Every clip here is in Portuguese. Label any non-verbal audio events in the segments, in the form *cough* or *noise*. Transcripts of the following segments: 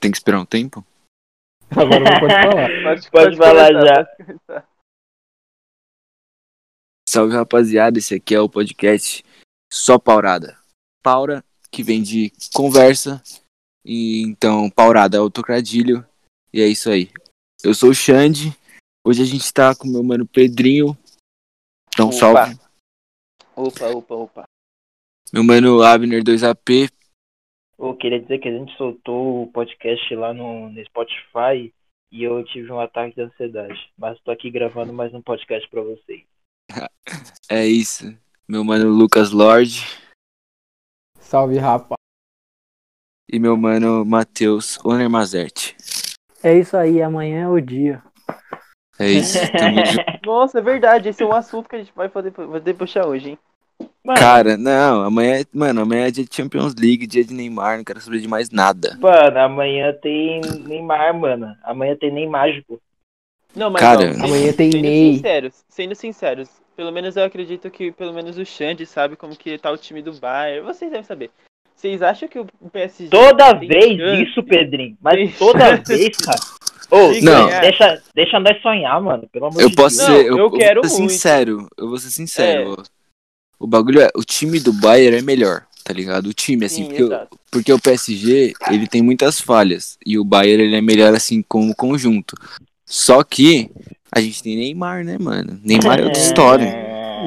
Tem que esperar um tempo? Agora não pode falar. *laughs* Pode, pode falar começar, já. pode. Salve rapaziada, esse aqui é o podcast Só Paurada. Paura, que vem de conversa. E então, Paurada é o. E é isso aí. Eu sou o Xande. Hoje a gente tá com meu mano Pedrinho. Então, Opa. salve. Opa, opa, opa. Meu mano Abner 2AP. Eu queria dizer que a gente soltou o podcast lá no, no Spotify e eu tive um ataque de ansiedade. Mas tô aqui gravando mais um podcast pra vocês. *laughs* É isso. Meu mano Lucas Lorde. Salve, rapa. E meu mano Matheus Oner Mazerte. É isso aí, amanhã é o dia. É isso. *laughs* Nossa, é verdade. Esse é um assunto que a gente vai poder, poder puxar hoje, hein? Mano, Cara, não, amanhã, é- mano, amanhã é dia de Champions League, dia de Neymar, não quero saber de mais nada. mano, amanhã tem Neymar, mano. Amanhã tem nem mágico. Não, mas Cara, sendo- amanhã tem sendo Ney. sinceros, sendo sinceros, pelo menos eu acredito que pelo menos o Xande sabe como que tá o time do Bayern. Vocês devem saber. Vocês acham que o PSG Toda vez chance? isso, Pedrinho. Mas toda vez, *laughs* cara. Ô, de Não. deixa, deixa nós sonhar, mano. Pelo amor Eu de posso Deus. Não, ser, eu, eu eu quero vou ser muito. sincero, eu vou ser sincero. O bagulho é, o time do Bayern é melhor, tá ligado? O time, assim, Sim, porque, o, porque o PSG, ele tem muitas falhas, e o Bayern, ele é melhor, assim, como conjunto. Só que, a gente tem Neymar, né, mano? Neymar é outra história.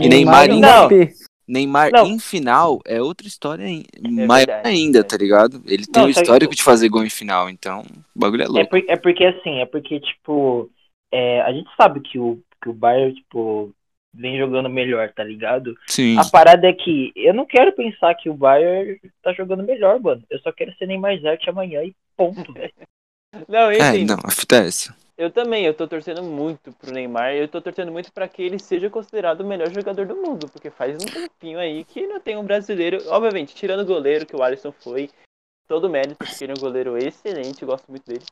E Neymar e em-. Neymar Não. em final é outra história ai- maior verdade, ainda, é tá ligado? Ele tem o que- histórico de fazer gol em final, então, o bagulho é É, louco. por- é porque assim, é porque, tipo, é, a gente sabe que o, que o Bayern, tipo, vem jogando melhor, tá ligado? Sim. A parada é que eu não quero pensar que o Bayern tá jogando melhor, mano. Eu só quero ser Neymar Zete amanhã e ponto, *laughs* velho. Não, eu É, entendo. não, a fita é essa. Eu também, eu tô torcendo muito pro Neymar. Eu tô torcendo muito pra que ele seja considerado o melhor jogador do mundo, porque faz um tempinho aí que não tem um brasileiro, obviamente, tirando o goleiro que o Alisson foi, todo mérito, porque ele é um goleiro excelente, eu gosto muito dele.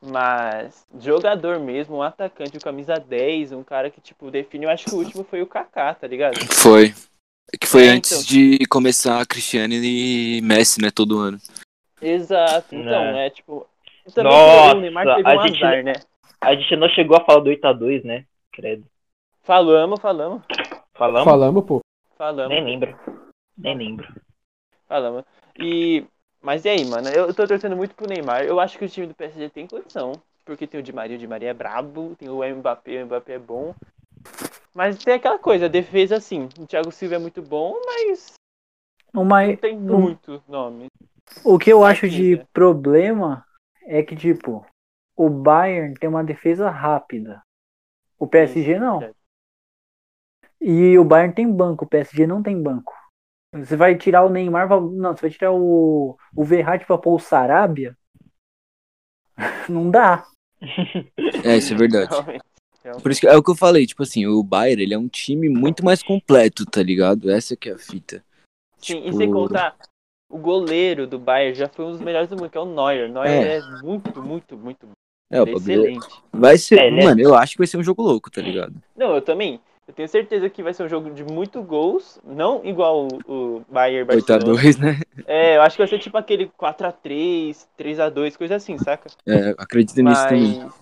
Mas jogador mesmo, um atacante, o camisa 10, um cara que tipo define, eu acho que o último foi o Kaká, tá ligado? Foi. Que foi É, antes então. de começar a Cristiano e Messi, né, todo ano. Exato. Então, Né. é tipo, também Nossa, o Neymar teve a um gente- azar, né? A gente não chegou a falar do 8x2, né? Credo. Falamos, falamos, Falamos? Falamos, pô. falamos. Nem lembro. Nem lembro. Falamos. E. Mas e aí, mano? Eu tô torcendo muito pro Neymar. Eu acho que o time do PSG tem condição. Porque tem o Di Maria, o Di Maria é brabo. Tem o Mbappé, o Mbappé é bom. Mas tem aquela coisa, a defesa assim. O Thiago Silva é muito bom, mas Uma, não tem muito nome. o que eu acho de problema é que, tipo, o Bayern tem uma defesa rápida. O PSG não. verdade. E o Bayern tem banco, o PSG não tem banco. Você vai tirar o Neymar, não, você vai tirar o, o Verratti pra pôr o Sarabia? *laughs* Não dá. É, isso é verdade. Por isso que é o que eu falei, tipo assim, o Bayern, ele é um time muito mais completo, tá ligado? Essa que é a fita. Sim, e Tipo- sem contar, o goleiro do Bayern já foi um dos melhores do mundo, que é o Neuer. Neuer é, muito, muito, muito bom. É, é excelente. vai ser, É, ele é- mano, eu acho que vai ser um jogo louco, tá ligado? Não, eu também. Eu tenho certeza que vai ser um jogo de muito gols, não igual o, o Bayern 8 a Barcelona. 2 né? É, eu acho que vai ser tipo aquele 4x3, 3x2, coisa assim, saca? É, acredito nisso também. Mas,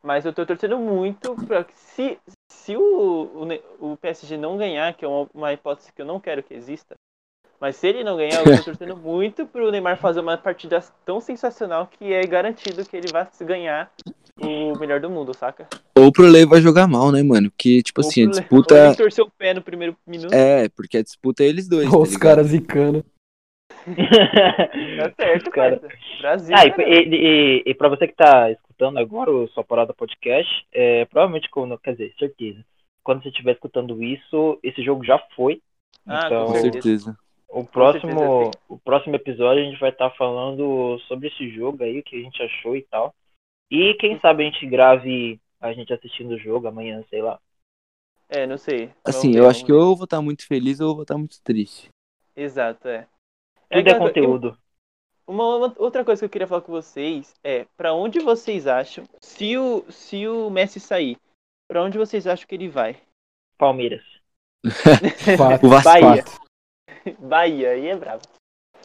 mas eu tô torcendo muito pra que se, se o, o, o PSG não ganhar, que é uma, uma hipótese que eu não quero que exista, mas se ele não ganhar, eu tô *laughs* torcendo muito pro Neymar fazer uma partida tão sensacional que é garantido que ele vai se ganhar o melhor do mundo, saca? Ou pro Lei vai jogar mal, né, mano? Porque, tipo Ou assim, a disputa. *laughs* ele torceu o pé no primeiro minuto, É, porque a disputa é eles dois. tá Os ligado? caras zicando. tá certo, Cara. cara. Brasil, Ah, e, cara. e, e, e pra você que tá escutando agora o Sua Parada Podcast, é, provavelmente, quando, quer dizer, certeza, quando você estiver escutando isso, esse jogo já foi. Ah, então, Com certeza. o próximo, certeza o próximo episódio a gente vai estar falando sobre esse jogo aí, o que a gente achou e tal. E quem sabe a gente grave a gente assistindo o jogo amanhã, sei lá. É, não sei. Assim, eu ver, acho que ou eu vou estar muito feliz ou eu vou estar muito triste. Exato, é. Tudo é coisa- conteúdo. Uma, uma- outra coisa que eu queria falar com vocês é pra onde vocês acham, se o, se o Messi sair, pra onde vocês acham que ele vai? Palmeiras. *laughs* O Vasco. Bahia. Bahia, aí é bravo.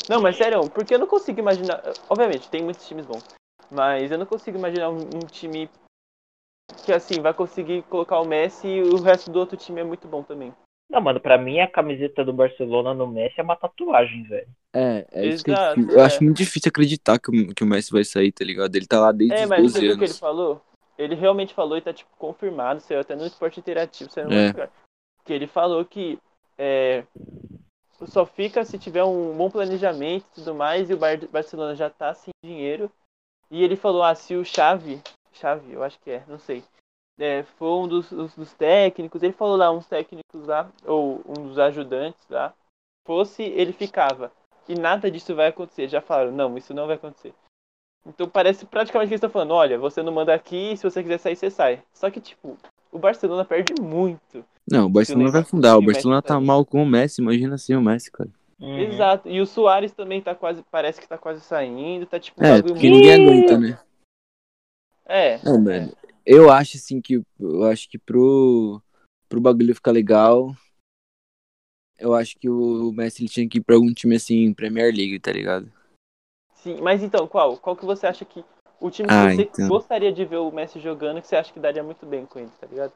Não, mas sério, porque eu não consigo imaginar. Obviamente, tem muitos times bons. Mas eu não consigo imaginar um, um time que assim vai conseguir colocar o Messi e o resto do outro time é muito bom também. Não, mano, pra mim a camiseta do Barcelona no Messi é uma tatuagem, velho. É, é isso que eu, Exato, eu é. acho muito difícil acreditar que o, que o Messi vai sair, tá ligado? Ele tá lá desde É, os mas 12 você viu o que ele anos. falou? Ele realmente falou e tá tipo confirmado, saiu até no esporte interativo, saiu no É. lugar. Que ele falou que é, só fica se tiver um bom planejamento e tudo mais, e o Bar- Barcelona já tá sem dinheiro. E ele falou, ah, se o Xavi, Xavi, eu acho que é, não sei, é, for um dos, dos- dos técnicos, ele falou lá, uns técnicos lá, ou um dos ajudantes lá, fosse, ele ficava. E nada disso vai acontecer. Já falaram, não, isso não vai acontecer. Então parece praticamente que eles estão falando, olha, você não manda aqui, se você quiser sair, você sai. Só que, tipo, o Barcelona perde muito. Não, o Barcelona vai fundar. O Barcelona tá mal com o Messi. Imagina assim o Messi, cara. Uhum. Exato. E o Soares também tá quase, parece que tá quase saindo, tá tipo um É, bagulho porque muito- ninguém aguenta, né? É. Não, mano. Eu acho assim que eu acho que pro pro bagulho ficar legal, eu acho que o Messi ele tinha que ir pra algum time assim, Premier League, tá ligado? Sim, mas então, qual? Qual que você acha que o time que Ah, você então. gostaria de ver o Messi jogando que você acha que daria muito bem com ele, tá ligado?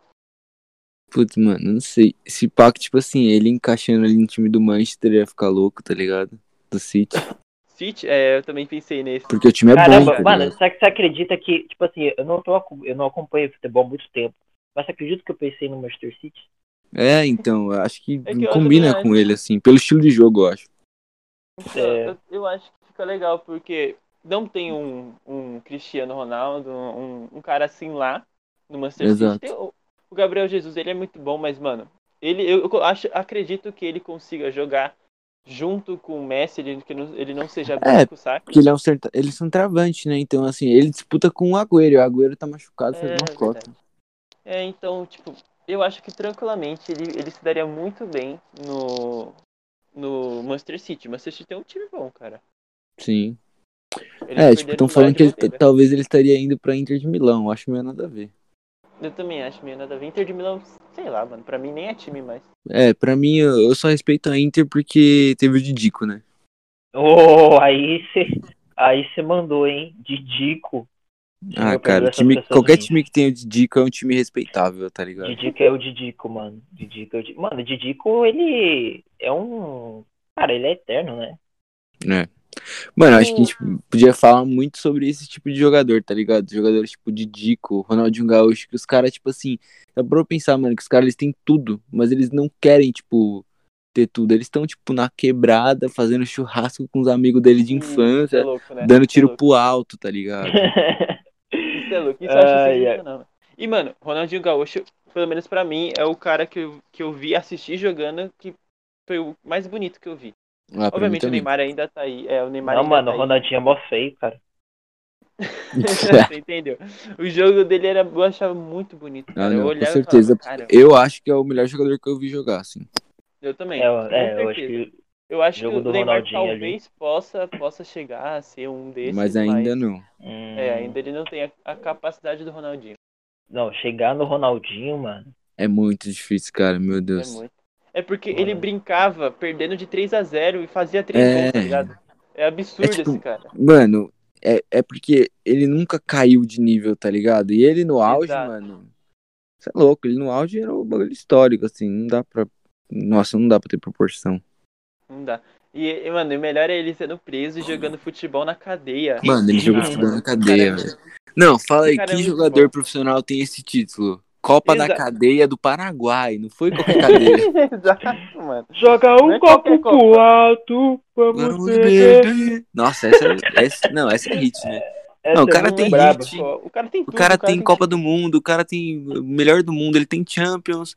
Putz, mano, não sei. Esse pack, tipo assim, ele encaixando ali no time do Manchester ia ficar louco, tá ligado? Do City. City, é, eu também pensei nesse. Porque o time é bom, Caramba, tá mano, será que você acredita que, tipo assim, eu não, tô, eu não acompanho futebol há muito tempo, mas você acredita que eu pensei no Manchester City? É, então, eu acho que *laughs* É que eu combina com ele, assim, pelo estilo de jogo, eu acho. Então, É. eu, eu acho que fica legal, porque não tem um, um Cristiano Ronaldo, um, um cara assim lá no Manchester Exato. City. Tem o, Gabriel Jesus, ele é muito bom, mas, mano, ele, eu, acho, acredito que ele consiga jogar junto com o Messi, ele, que não, ele não seja É, banco, saca? Porque ele é um certa... eles são travantes, né? Então, assim, ele disputa com o Agüero. e O Agüero tá machucado, faz É, uma cota. É, então, tipo, eu acho que tranquilamente ele, ele se daria muito bem no, no Manchester City. Manchester City é um time bom, cara. Sim. Eles é, tipo, estão falando que ele, talvez ele estaria indo pra Inter de Milão. Acho meio nada a ver. Eu também acho meio nada a ver. Inter de Milão, sei lá, mano. Pra mim nem é time mais. É, pra mim, eu só respeito a Inter porque teve o Didico, né? Oh, aí você aí você mandou, hein? Didico. Ah, Eu cara, time, qualquer time que tem o Didico é um time respeitável, tá ligado? Didico é o Didico, mano. Didico é o Didico. Mano, o Didico, ele é um. Cara, ele é eterno, né? É. Mano, acho que a gente podia falar muito sobre esse tipo de jogador, tá ligado? Jogadores tipo Didico, Ronaldinho Gaúcho, que os caras, tipo assim, dá pra pensar, mano, que os caras eles têm tudo, mas eles não querem, tipo, ter tudo. Eles estão, tipo, na quebrada, fazendo churrasco com os amigos dele de Isso é infância, louco, né? dando é tiro pro alto, tá ligado? *laughs* Isso é louco. Isso eu acho sensacional. E, mano, Ronaldinho Gaúcho, pelo menos pra mim, é o cara que eu, que eu vi assistir jogando que foi o mais bonito que eu vi. Ah, Obviamente o. Neymar ainda tá aí. É, o Neymar Não, ainda mano, tá o aí. Ronaldinho é mó feio, cara. *laughs* *laughs* Você entendeu? O jogo dele era, eu achava muito bonito. Cara. Ah, eu não, com olhava certeza. e falava, cara, Eu acho que é o melhor jogador que eu vi jogar, assim. eu também. É, com é eu acho que. Eu acho jogo que do o Neymar Ronaldinho ali. talvez possa, possa chegar a ser um desses, mas ainda não. hum, É, ainda ele não tem a, a capacidade do Ronaldinho. Não, chegar no Ronaldinho, mano. É muito difícil, cara, meu É Deus. muito. É porque ele brincava perdendo de 3 a 0 e fazia 3 É. gols, tá ligado? É absurdo É tipo- esse cara. Mano, é, é porque ele nunca caiu de nível, tá ligado? E ele no auge, Exato. mano. Você é louco, ele no auge era um bagulho histórico, assim, não dá pra. Nossa, não dá pra ter proporção. Não dá. E, mano, o melhor é ele sendo preso e jogando futebol na cadeia. Mano, ele jogou *laughs* futebol na cadeia, é velho. Não, fala aí, é que muito jogador bom. profissional tem esse título? Copa da Exato. Cadeia do Paraguai, não foi qualquer cadeia. *laughs* Exato, mano. Joga Não é qualquer Copa. alto, Vamos beber. Nossa, essa, essa. Não, essa é hit, né? Não, o cara é tem hit. O cara tem O tudo. cara tem Copa tudo. do Mundo, o cara tem o melhor do mundo, ele tem Champions,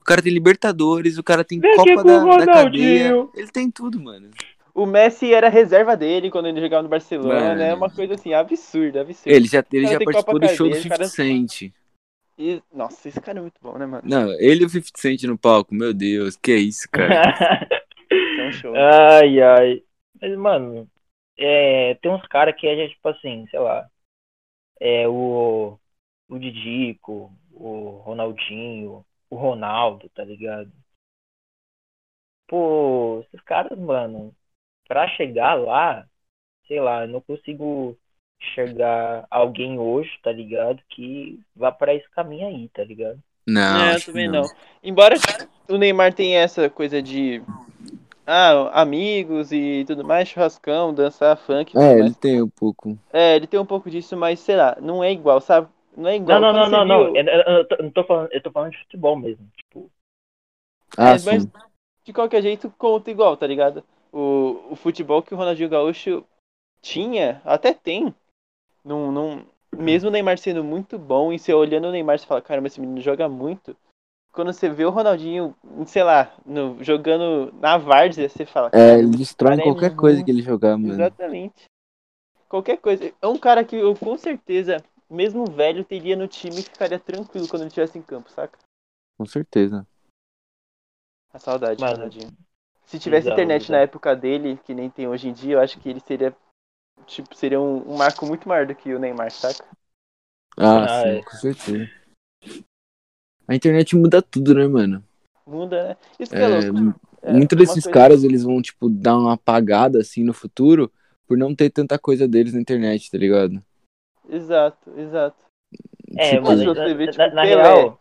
o cara tem Libertadores, o cara tem Vem Copa da, o da cadeia. Ele tem tudo, mano. O Messi era reserva dele quando ele jogava no Barcelona. Mano. É uma coisa assim, absurda, absurda. Ele já, ele cara já tem participou Copa do show do Cadeia, 50 cara- Cent. E- Nossa, esse cara é muito bom, né, mano? Não, ele e o 50 Cent no palco, meu Deus, que é isso, cara. *laughs* *laughs* É um show. ai, ai. Mas, mano, é, tem uns caras que é tipo assim, sei lá. É o, o Didico, o Ronaldinho, o Ronaldo, tá ligado? Pô, esses caras, mano, pra chegar lá, sei lá, eu não consigo enxergar alguém hoje, tá ligado? Que vá pra esse caminho aí, tá ligado? Não, É, também não. Embora o Neymar tenha essa coisa de ah, amigos e tudo mais, churrascão, dançar funk É, ele tem um pouco. É, ele tem um pouco disso, mas sei lá, não é igual, sabe? Não é igual. Não, não, Quando não, você não, não. Eu, eu- eu tô- eu não tô falando, eu tô falando de futebol mesmo. Tipo, Ah, É, mas sim. de qualquer jeito conta igual, tá ligado? O, o futebol que o Ronaldinho Gaúcho tinha, até tem. Num, num, mesmo o Neymar sendo muito bom, e você olhando o Neymar, você fala, caramba, esse menino joga muito. Quando você vê o Ronaldinho, sei lá, no- jogando na várzea, você fala, É, "Caramba, ele destrói é qualquer coisa muito- que ele jogar, mano. Exatamente. Qualquer coisa. É um cara que eu com certeza, mesmo velho, teria no time e ficaria tranquilo quando ele estivesse em campo, saca? Com certeza. A saudade, Mano, Ronaldinho. Se tivesse bizarro, internet bizarro. na época dele, que nem tem hoje em dia, eu acho que ele seria. Tipo, seria um, um marco muito maior do que o Neymar, saca? Ah, Ah, sim, é. com certeza. A internet muda tudo, né, mano? Muda, né? Isso que é, É, louco. É, Muitos uma desses coisa- caras, eles vão, tipo, dar uma apagada, assim, no futuro, por não ter tanta coisa deles na internet, tá ligado? Exato, exato. é, Tipo, mano, se você na, vê, tipo, na- na real,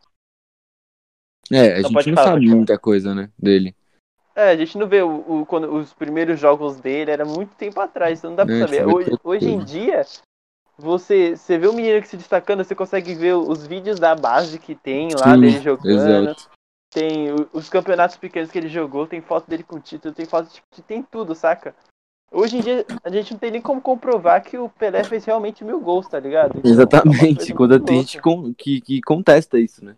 É, a Não, gente não falar, sabe muita coisa, né, dele. É, a gente não vê o, o- quando, os primeiros jogos dele, era muito tempo atrás, então não dá pra saber. tipo, Hoje, hoje em dia, você, você vê o menino que se destacando, você consegue ver os vídeos da base que tem lá Sim, dele jogando. Exato. Tem os campeonatos pequenos que ele jogou, tem foto dele com título, tem foto de tem tudo, saca? Hoje em dia a gente não tem nem como comprovar que o Pelé fez realmente mil gols, tá ligado? Então, é Exatamente, quando tem gente com- que, que contesta isso, né?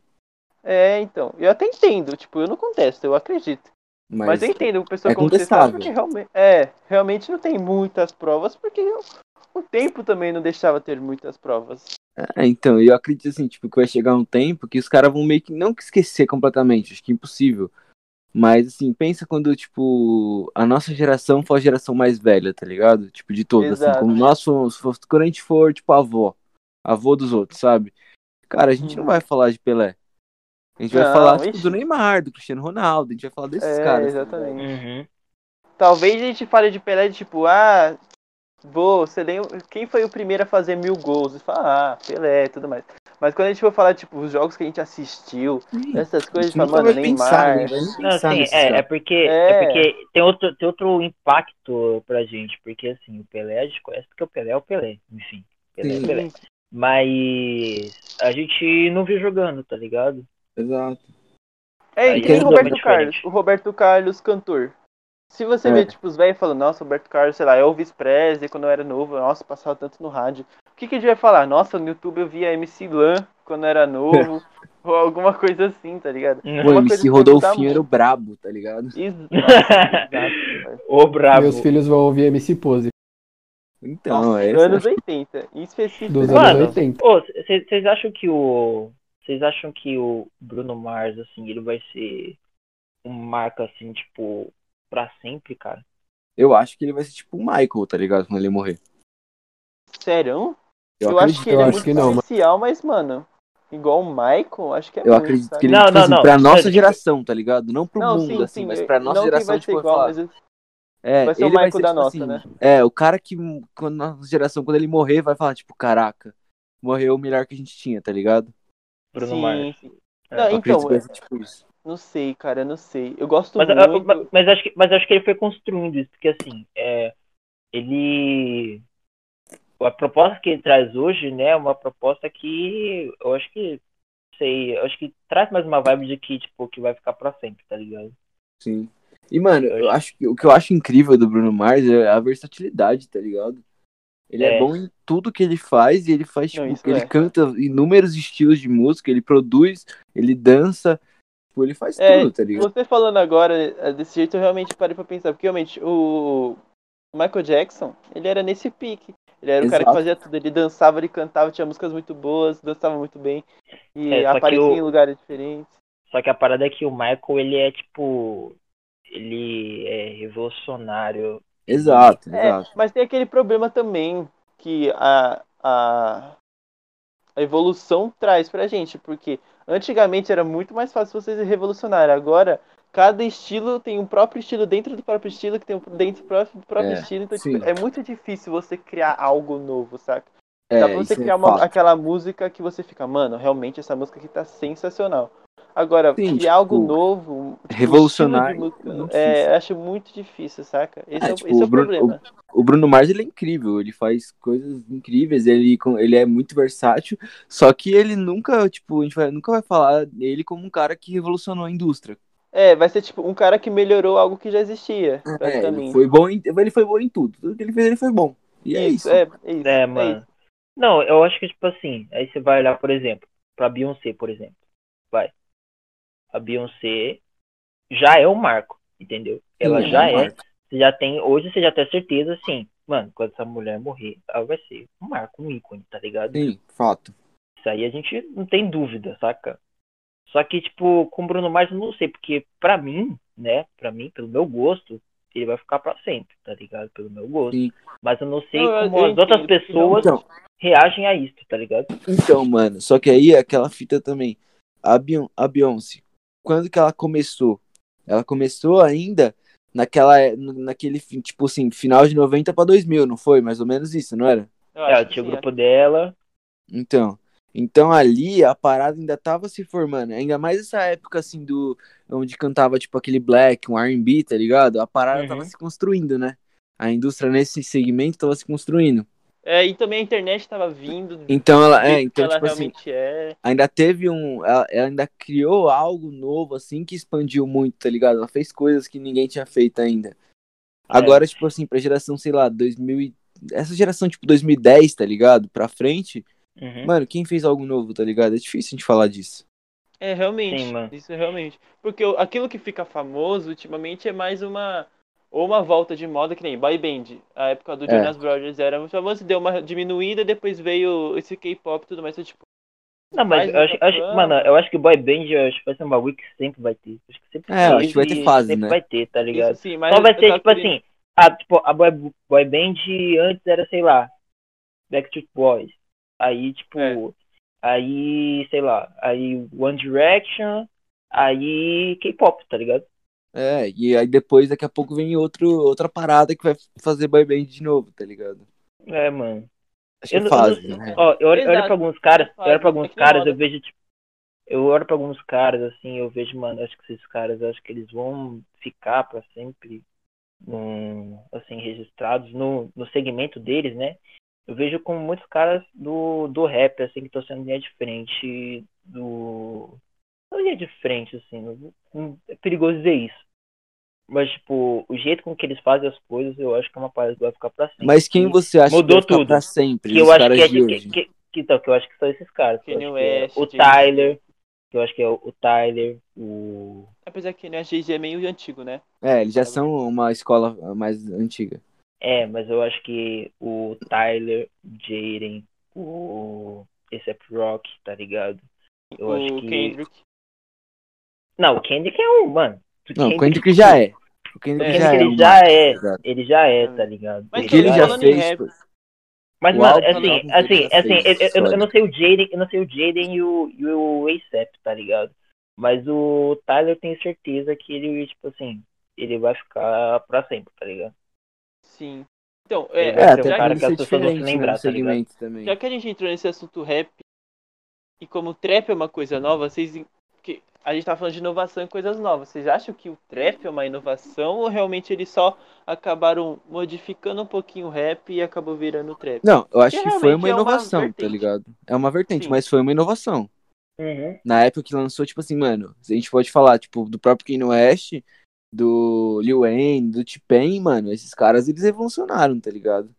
É, então. Eu até entendo, tipo, eu não contesto, eu acredito. Mas, Mas, eu entendo o pessoal é contestável. porque realmente, é, realmente não tem muitas provas, porque o, o tempo também não deixava ter muitas provas. é, então, eu acredito assim, tipo, que vai chegar um tempo que os caras vão meio que não que esquecer completamente, acho que é impossível. Mas assim, pensa quando, tipo, a nossa geração for a geração mais velha, tá ligado? Tipo, de todas, assim, como nós fomos, quando a gente for, tipo, avó, avô dos outros, sabe? Cara, a gente não Uhum. vai falar de Pelé. A gente vai Não, falar, tipo, do Neymar, do Cristiano Ronaldo, a gente vai falar desses É, caras. exatamente. uhum. Talvez a gente fale de Pelé de tipo, ah, vou, você lembra, quem foi o primeiro a fazer mil gols? E fala, ah, Pelé e tudo mais. Mas quando a gente for falar, tipo, os jogos que a gente assistiu, essas A coisas, gente fala, mano, vai pensar, Neymar. né? Vai nem Não, pensar assim, é, é porque, É. é. porque tem, outro, tem outro impacto pra gente, porque assim, o Pelé a gente conhece porque o Pelé é o Pelé, enfim. Pelé é Sim. o Pelé. Mas a gente não viu jogando, tá ligado? Exato. É, Aí e que nem é o Roberto Carlos, o Roberto Carlos, cantor. Se você É. vê, tipo, os velhos falando, nossa, Roberto Carlos, sei lá, Elvis Presley, quando eu era novo, nossa, passava tanto no rádio. O que que a gente vai falar? Nossa, no YouTube eu via MC Lan quando eu era novo, *laughs* ou alguma coisa assim, tá ligado? Pô, Uma MC Rodolfinho era o brabo, tá ligado? *laughs* Exato. Ô, brabo. Meus filhos vão ouvir MC Pose Então, Nossa, é anos 80, em específico. dos Mano, anos 80. Ô, vocês acham que o. Vocês acham que o Bruno Mars, assim, ele vai ser um marca, assim, tipo, pra sempre, cara? Eu acho que ele vai ser tipo o Michael, tá ligado? Quando ele morrer. Sério? Eu, Eu, acho que ele é muito especial, mas, mano, igual o Michael, acho que é eu muito, acredito sabe? que ele, Não, tipo não, assim, não. pra nossa geração, tá ligado? Não pro Não, mundo, sim, assim, sim, mas pra nossa geração, vai ser tipo, igual, mas é, vai ser o Michael ser, da tipo nossa, assim, né? É, o cara que, quando nossa geração, quando ele morrer, vai falar, tipo, caraca, morreu o melhor que a gente tinha, tá ligado? Bruno sim, Mars. sim. É. Não, então, tipo isso. não sei, cara, não sei. Eu gosto Mas, ah, muito. mas, mas acho que, mas acho que ele foi construindo isso, porque assim, é, ele. A proposta que ele traz hoje, né, é uma proposta que eu acho que. Sei, eu acho que traz mais uma vibe de que, tipo, que vai ficar pra sempre, tá ligado? Sim. E, mano, eu acho que o que eu acho incrível do Bruno Mars é a versatilidade, tá ligado? Ele é, É. bom em tudo que ele faz e ele faz, Não, tipo, isso ele é. canta inúmeros estilos de música, ele produz, ele dança, tipo, ele faz É, tudo, tá ligado? Você falando agora é, desse jeito, eu realmente parei pra pensar. Porque realmente, o Michael Jackson, ele era nesse pique. Ele era o cara que Exato. fazia tudo. Ele dançava, ele cantava, tinha músicas muito boas, dançava muito bem. E É, aparecia o- em lugares diferentes. Só que a parada é que o Michael, ele é, tipo. Ele é revolucionário. Exato, É, exato. mas tem aquele problema também que a, a, a evolução traz pra gente, porque antigamente era muito mais fácil você ser revolucionário. Agora, cada estilo tem um próprio estilo dentro do próprio estilo, que tem um dentro do próprio, do próprio É, estilo. Então, tipo, é muito difícil você criar algo novo, saca? É, Dá pra você é criar uma- fato. aquela música que você fica, mano, realmente essa música aqui tá sensacional. Agora, Sim, criar algo tipo, novo, revolucionar estilo de música, é acho muito difícil, saca? Esse É, é, o- tipo, esse é o o Bruno- problema. O Bruno Mars ele é incrível, ele faz coisas incríveis, ele, ele é muito versátil, só que ele nunca, tipo, a gente vai- nunca vai falar dele como um cara que revolucionou a indústria. É, vai ser tipo um cara que melhorou algo que já existia, É, foi bom em, ele foi bom em tudo, tudo que ele fez ele foi bom. E é isso. é, é isso. É, é mano. isso. Não, eu acho que, tipo assim, aí você vai olhar, por exemplo, pra Beyoncé, por exemplo. Vai. A Beyoncé já é um marco, entendeu? Ela Sim, já é um é. Você já tem, hoje você já tem certeza, assim, mano, quando essa mulher morrer, ela vai ser um marco, um ícone, tá ligado? Sim, fato. Isso aí a gente não tem dúvida, saca? Só que, tipo, com o Bruno Mars eu não sei, porque pra mim, né, pra mim, pelo meu gosto, ele vai ficar pra sempre, tá ligado? Pelo meu gosto. Sim. Mas eu não sei Não, como eu as outras pessoas Então, reagem a isso, tá ligado? Então, mano, só que aí aquela fita também. A, Beyon- a Beyoncé, quando que ela começou? Ela começou ainda naquela, é- naquele, tipo assim, final de 90 pra 2000, não foi? Mais ou menos isso, não era? Ela que tinha o grupo dela. Então, então ali a parada ainda tava se formando. Ainda mais essa época assim do onde cantava tipo aquele black, um R&B, tá ligado? A parada Uhum. tava se construindo, né? A indústria nesse segmento tava se construindo. É, e também a internet tava vindo. Então ela é, então ela tipo assim, realmente é. ainda teve um. Ela, ela ainda criou algo novo, assim, que expandiu muito, tá ligado? Ela fez coisas que ninguém tinha feito ainda. Agora, tipo assim, pra geração, sei lá, 2000. e- Essa geração, tipo, 2010, tá ligado? Pra frente. Uhum. Mano, quem fez algo novo, tá ligado? É difícil a gente falar disso. É, realmente. Sim. Isso é realmente. Porque aquilo que fica famoso ultimamente é mais uma. Ou uma volta de moda que nem boy band. A época do É. Jonas Brothers era muito famoso, deu uma diminuída, depois veio esse K-pop e tudo mais. Então, tipo, Não, mas eu acho, acho- mano, eu acho que o boy band eu acho que vai ser um bagulho que sempre vai ter. Acho que sempre É, acho que vai ter fase, sempre né? vai ter, tá ligado? isso sim, mas Só vai ser, tipo querendo- assim, a, tipo, a boy, boy band antes era, sei lá, Backstreet Boys. Aí, tipo, É. aí, sei lá, aí One Direction, aí K-pop, tá ligado? É, e aí depois, daqui a pouco, vem outro, outra parada que vai fazer boy band de novo, tá ligado? É, mano. Acho que Eu é eu não- né? Ó, eu olho, eu olho Exato. pra alguns caras, eu olho pra alguns é caras, moda. eu vejo, tipo, eu olho pra alguns caras, assim, eu vejo, mano, acho que esses caras, acho que eles vão ficar pra sempre, num, assim, registrados no, no segmento deles, né? Eu vejo como muitos caras do, do rap, assim, que estão sendo linha de frente do... Não linha de frente, assim, é perigoso dizer isso. Mas, tipo, o jeito com que eles fazem as coisas, eu acho que é uma parada que vai ficar pra sempre. Mas quem você acha mudou que vai ficar tudo. pra sempre? que eu acho que, é, de que, hoje? que, que, então, que eu acho que são esses caras. que eu que é West, o. Tyler, que eu acho que é o, o Tyler, o. Apesar que né, a Jay-Z é meio antigo, né? É, eles já são uma escola mais antiga. É, mas eu acho que o Tyler, o Jaden, o. Esse é Rock, tá ligado? Eu o acho que. Kendrick. Não, o Kendrick é um, mano. Não, o Kendrick já é. O O Kendrick já é. ele um já é. tá? Ele já é, tá ligado? Mas O Ele que ele já é. fez. Mas, O mano, assim, assim, assim, fez eu, não sei o Jaden, eu não sei o Jaden e o, e o ASAP, tá ligado? Mas o Tyler eu tenho certeza que ele, tipo assim, ele vai ficar pra sempre, tá ligado? sim. Então, é, É, até já, cara que ser as pessoas vão se né, lembrar, tá ligado? também. já que a gente entrou nesse assunto rap, e como o trap é uma coisa nova, vocês. A gente tá falando de inovação e coisas novas. Vocês acham que o trap é uma inovação ou realmente eles só acabaram modificando um pouquinho o rap e acabou virando trap? Não, eu acho Porque que foi uma é uma inovação, tá vertente. ligado? É uma vertente, Sim. mas foi uma inovação. Uhum. Na época que lançou, tipo assim, mano, a gente pode falar, tipo, do próprio Kanye West, do Lil Wayne, do T-Pain, mano, esses caras, eles revolucionaram, tá ligado?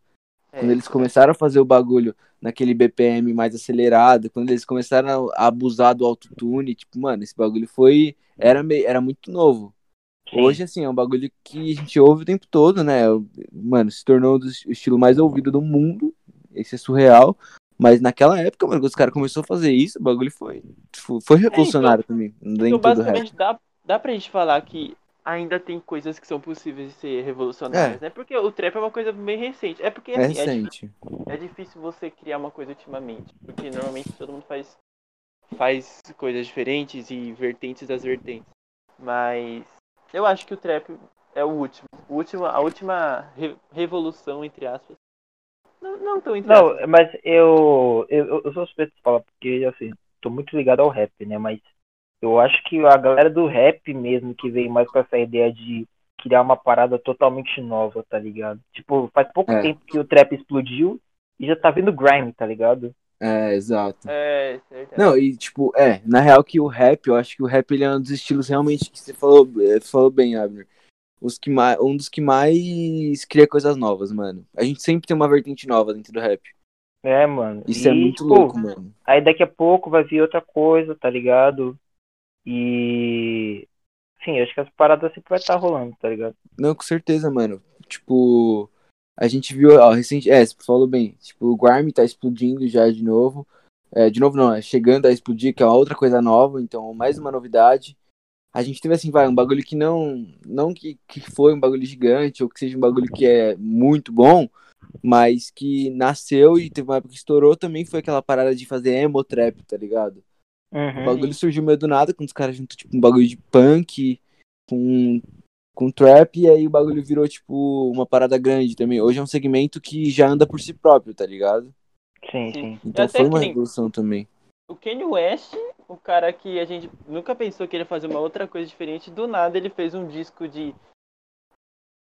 É, Quando eles começaram a fazer o bagulho naquele BPM mais acelerado, quando eles começaram a abusar do autotune, tipo, mano, esse bagulho foi, era, meio, era muito novo. Sim. Hoje, assim, é um bagulho que a gente ouve o tempo todo, né? Mano, se tornou o estilo mais ouvido do mundo. Esse é surreal. Mas naquela época, mano, quando os caras começaram a fazer isso, o bagulho foi, foi, foi revolucionário também. Dentro Então, do rap. basicamente, dá, dá pra gente falar que ainda tem coisas que são possíveis de ser revolucionárias, né? Porque o trap é uma coisa bem recente. É porque, É assim, é, recente. é difícil você criar uma coisa ultimamente. Porque normalmente todo mundo faz, faz coisas diferentes e vertentes das vertentes. Mas Eu acho que o trap é o último. O último a última re- revolução, entre aspas. Não, não tão entre Não, aspas. mas eu, eu, eu sou suspeito de falar, porque, assim, tô muito ligado ao rap, né? Mas eu acho que a galera do rap mesmo que veio mais com essa ideia de criar uma parada totalmente nova, tá ligado? Tipo, faz pouco É. tempo que o trap explodiu e já tá vindo grime, tá ligado? É, exato. É, certo. Não, e tipo, é, na real que o rap, eu acho que o rap ele é um dos estilos realmente que você falou, é, falou bem, Abner. Os que mais, um dos que mais cria coisas novas, mano. A gente sempre tem uma vertente nova dentro do rap. É, mano. Isso é E, muito tipo, louco, mano. Aí daqui a pouco vai vir outra coisa, tá ligado? E. Sim, acho que as paradas sempre vai estar rolando, tá ligado? Não, com certeza, mano. Tipo, a gente viu, ó, recente, é, você falou bem, tipo, o Grime tá explodindo já de novo. É, de novo não, é chegando a explodir, que é outra coisa nova, então mais uma novidade. A gente teve assim, vai, um bagulho que não, não que, que foi um bagulho gigante, ou que seja um bagulho que é muito bom, mas que nasceu e teve uma época que estourou também, foi aquela parada de fazer emo trap, tá ligado? O Uhum. bagulho surgiu meio do nada, quando os caras juntam, tipo, um bagulho de punk com, com trap, e aí o bagulho virou, tipo, uma parada grande também. Hoje é um segmento que já anda por si próprio, tá ligado? Sim, Sim. Então até foi uma revolução também. O Kanye West, o cara que a gente nunca pensou que ele ia fazer uma outra coisa diferente, do nada ele fez um disco de.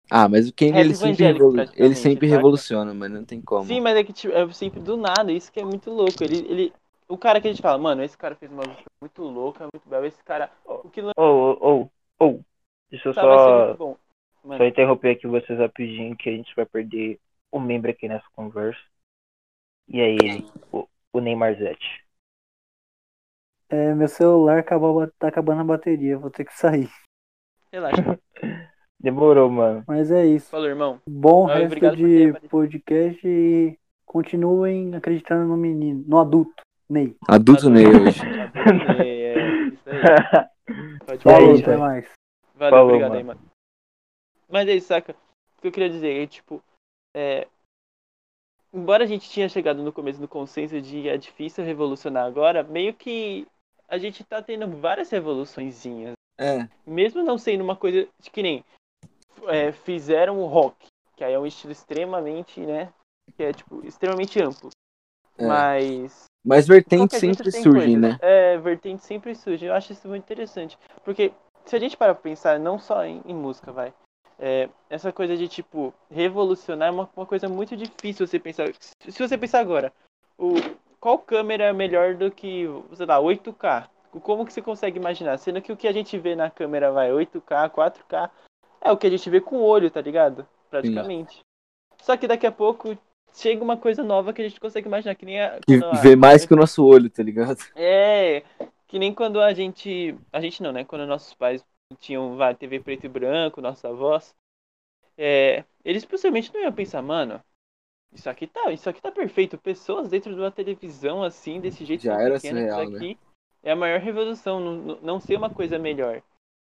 Ah, mas o Kanye, ele sempre, revolu- ele sempre saca? revoluciona, mano, não tem como. Sim, mas é que tipo, é sempre do nada, isso que é muito louco. Ele, ele, o cara que a gente fala, mano, esse cara fez uma música muito louca, muito bela. Esse cara, o que lançou Ou, ou, ou. Deixa eu ser só, só Mano, interromper aqui vocês rapidinho, que a gente vai perder um membro aqui nessa conversa. E aí, o, o Neymar Zete. É, meu celular acabou, tá acabando a bateria, vou ter que sair. relaxa. *laughs* Demorou, mano. Mas é isso. Falou, irmão. Bom Ah, resto de podcast e continuem acreditando no menino, no adulto, Ney. Adulto Ney hoje. É, é, isso aí. Pode falar. aí, Falou, até mais. Valeu, Falou, obrigado mano. aí, mano. Mas é isso, saca? O que eu queria dizer é, tipo, é... Embora a gente tinha chegado no começo do consenso de é difícil revolucionar agora, meio que a gente tá tendo várias revoluçõezinhas. É, Mesmo não sendo uma coisa de que nem é, fizeram o rock, que aí é um estilo extremamente, né? Que é, tipo, extremamente amplo. É. Mas mas vertentes sempre surgem, coisas. né? É, vertentes sempre surgem. Eu acho isso muito interessante. Porque se a gente parar pra pensar, não só em, em música, vai. é, essa coisa de, tipo, revolucionar é uma, uma coisa muito difícil você pensar. Se, se você pensar agora, o, qual câmera é melhor do que, sei lá, 8K? Como que você consegue imaginar? Sendo que o que a gente vê na câmera vai 8K, 4K, é o que a gente vê com o olho, tá ligado? Praticamente. Só que daqui a pouco chega uma coisa nova que a gente consegue imaginar, que nem a. Que a- vê mais que o nosso olho, tá ligado? é, que nem quando a gente. A gente não, né? Quando nossos pais tinham vai, TV preto e branco, nossos avós. É, eles possivelmente não iam pensar, mano. Isso aqui tá, isso aqui tá perfeito. Pessoas dentro de uma televisão assim, desse jeito Já era pequena, surreal, isso aqui é a maior revolução, não, não- ser uma coisa melhor.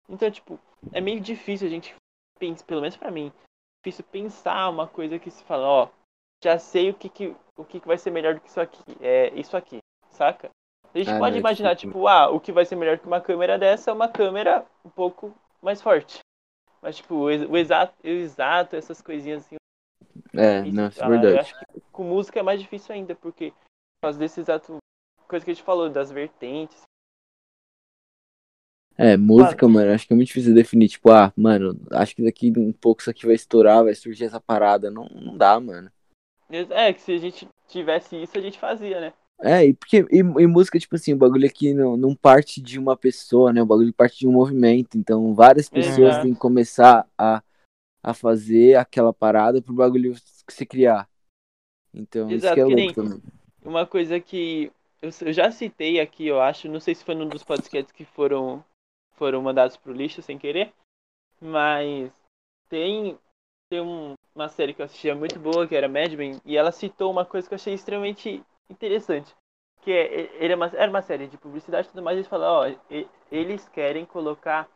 Então, tipo, é meio difícil a gente pensar, pelo menos pra mim, difícil pensar uma coisa que se fala, ó, já sei o que que, o que que vai ser melhor do que isso aqui, é isso aqui, saca? A gente Ah, pode não, imaginar, tipo, ah, o que vai ser melhor que uma câmera dessa é uma câmera um pouco mais forte. Mas, tipo, o ex- o exato, o exato essas coisinhas assim. É, não, isso é verdade. acho que com música é mais difícil ainda, porque por causa desse exato. Coisa que a gente falou, das vertentes. É, música, mano, acho que é muito difícil definir, tipo, ah, mano, acho que daqui um pouco isso aqui vai estourar, vai surgir essa parada. Não, não dá, mano. É, que se a gente tivesse isso, a gente fazia, né? É, e porque e, e música, tipo assim, o bagulho aqui não, não parte de uma pessoa, né? O bagulho parte de um movimento. Então, várias pessoas Exato. têm que começar a, a fazer aquela parada pro bagulho se criar. Então, isso Exato, que é louco também. Uma coisa que eu, eu já citei aqui, eu acho, não sei se foi num dos podcasts que foram, foram mandados pro lixo sem querer, mas tem, tem um- uma série que eu assistia muito boa, que era Mad Men, e ela citou uma coisa que eu achei extremamente interessante. Que é, ele é uma, era uma série de publicidade e tudo mais, eles falaram, ó, e- eles querem colocar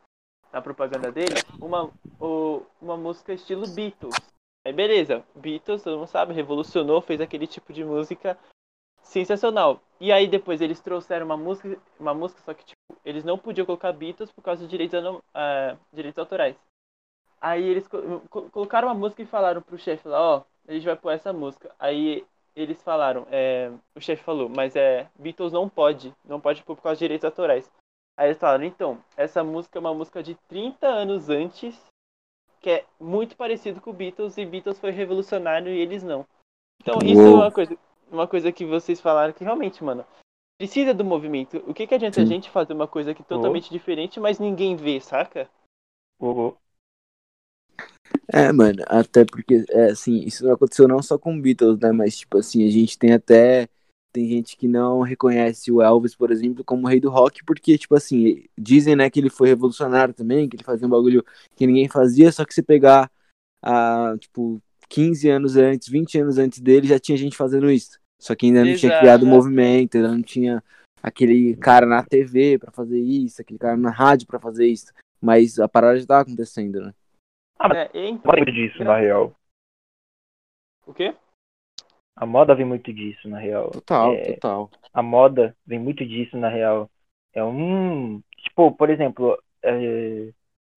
na propaganda deles uma, o- uma música estilo Beatles. Aí beleza, Beatles, todo mundo sabe, revolucionou, fez aquele tipo de música sensacional. E aí depois eles trouxeram uma música, uma música só que tipo, eles não podiam colocar Beatles por causa de direitos, ah, direitos autorais. Aí eles co- co- colocaram uma música e falaram pro chefe lá, ó, a gente vai pôr essa música. Aí eles falaram, é, o chefe falou, mas é, Beatles não pode, não pode pôr por causa de direitos autorais. Aí eles falaram, então, essa música é uma música de 30 anos antes, que é muito parecido com o Beatles, e Beatles foi revolucionário e eles não. Então, isso é Uou. uma coisa, uma coisa que vocês falaram que realmente, mano, precisa do movimento. O que, que adianta a Sim. gente fazer uma coisa que é totalmente diferente, mas ninguém vê, saca? Uhum. É, mano, até porque, é, assim, isso não aconteceu não só com Beatles, né, mas, tipo assim, a gente tem até, tem gente que não reconhece o Elvis, por exemplo, como o rei do rock, porque, tipo assim, dizem, né, que ele foi revolucionário também, que ele fazia um bagulho que ninguém fazia, só que se pegar, a, tipo, 15 anos antes, 20 anos antes dele, já tinha gente fazendo isso, só que ainda não tinha Exato. criado o movimento, ainda não tinha aquele cara na TV pra fazer isso, aquele cara na rádio pra fazer isso, mas a parada já tava acontecendo, né. É, então, moda vem muito disso, na real. o quê? A moda vem muito disso, na real. Total, É, total. a moda vem muito disso, na real. É um. Tipo, por exemplo, é,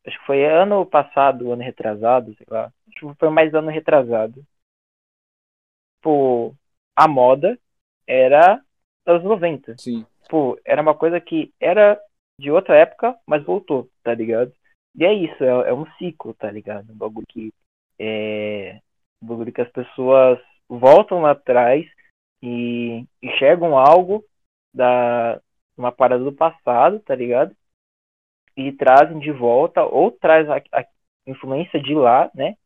acho que foi ano passado, ano retrasado, sei lá. Acho que foi mais ano retrasado. Tipo, a moda era anos 90. Sim. Tipo, era uma coisa que era de outra época, mas voltou, tá ligado? E é isso, é, é um ciclo, tá ligado? Um bagulho que é. Um bagulho que as pessoas voltam lá atrás e enxergam algo da uma parada do passado, tá ligado? E trazem de volta ou traz a, a influência de lá, né?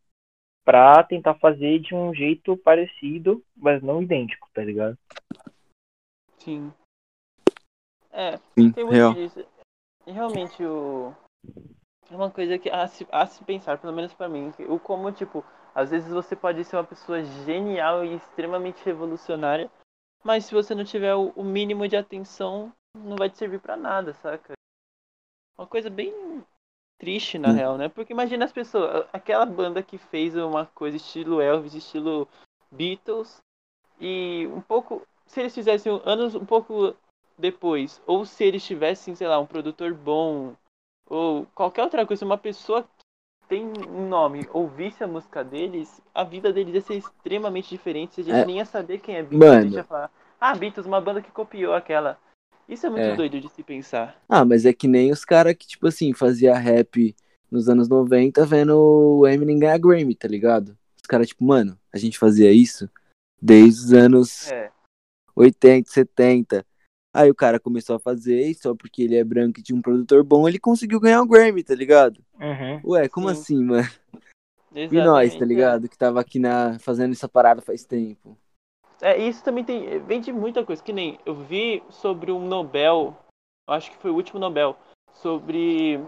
Pra tentar fazer de um jeito parecido, mas não idêntico, tá ligado? Sim. É, Sim, tem muito real. disso. E realmente o. É uma coisa que a se, a se pensar, pelo menos pra mim, o como, tipo, às vezes você pode ser uma pessoa genial e extremamente revolucionária, mas se você não tiver o, o mínimo de atenção, não vai te servir pra nada, saca? Uma coisa bem triste, na Hum. real, né? Porque imagina as pessoas, aquela banda que fez uma coisa estilo Elvis, estilo Beatles, e um pouco, se eles fizessem anos um pouco depois, ou se eles tivessem, sei lá, um produtor bom, ou qualquer outra coisa, uma pessoa que tem um nome, ouvisse a música deles, a vida deles ia ser extremamente diferente, a gente É. nem ia saber quem é Beatles, a gente Mano. ia falar, ah, Beatles, uma banda que copiou aquela. Isso é muito É. doido de se pensar. Ah, mas é que nem os caras que, tipo assim, fazia rap nos anos 90 vendo o Eminem ganhar Grammy, tá ligado? Os caras, tipo, mano, a gente fazia isso desde os anos É, 80, 70. Aí o cara começou a fazer e só porque ele é branco e tinha um produtor bom, ele conseguiu ganhar o Grammy, tá ligado? Uhum. Ué, como Sim. assim, mano? E nós, exatamente, tá é. ligado? Que tava aqui na, fazendo essa parada faz tempo. É, isso também tem. Vem de muita coisa. Que nem eu vi sobre um Nobel, acho que foi o último Nobel, sobre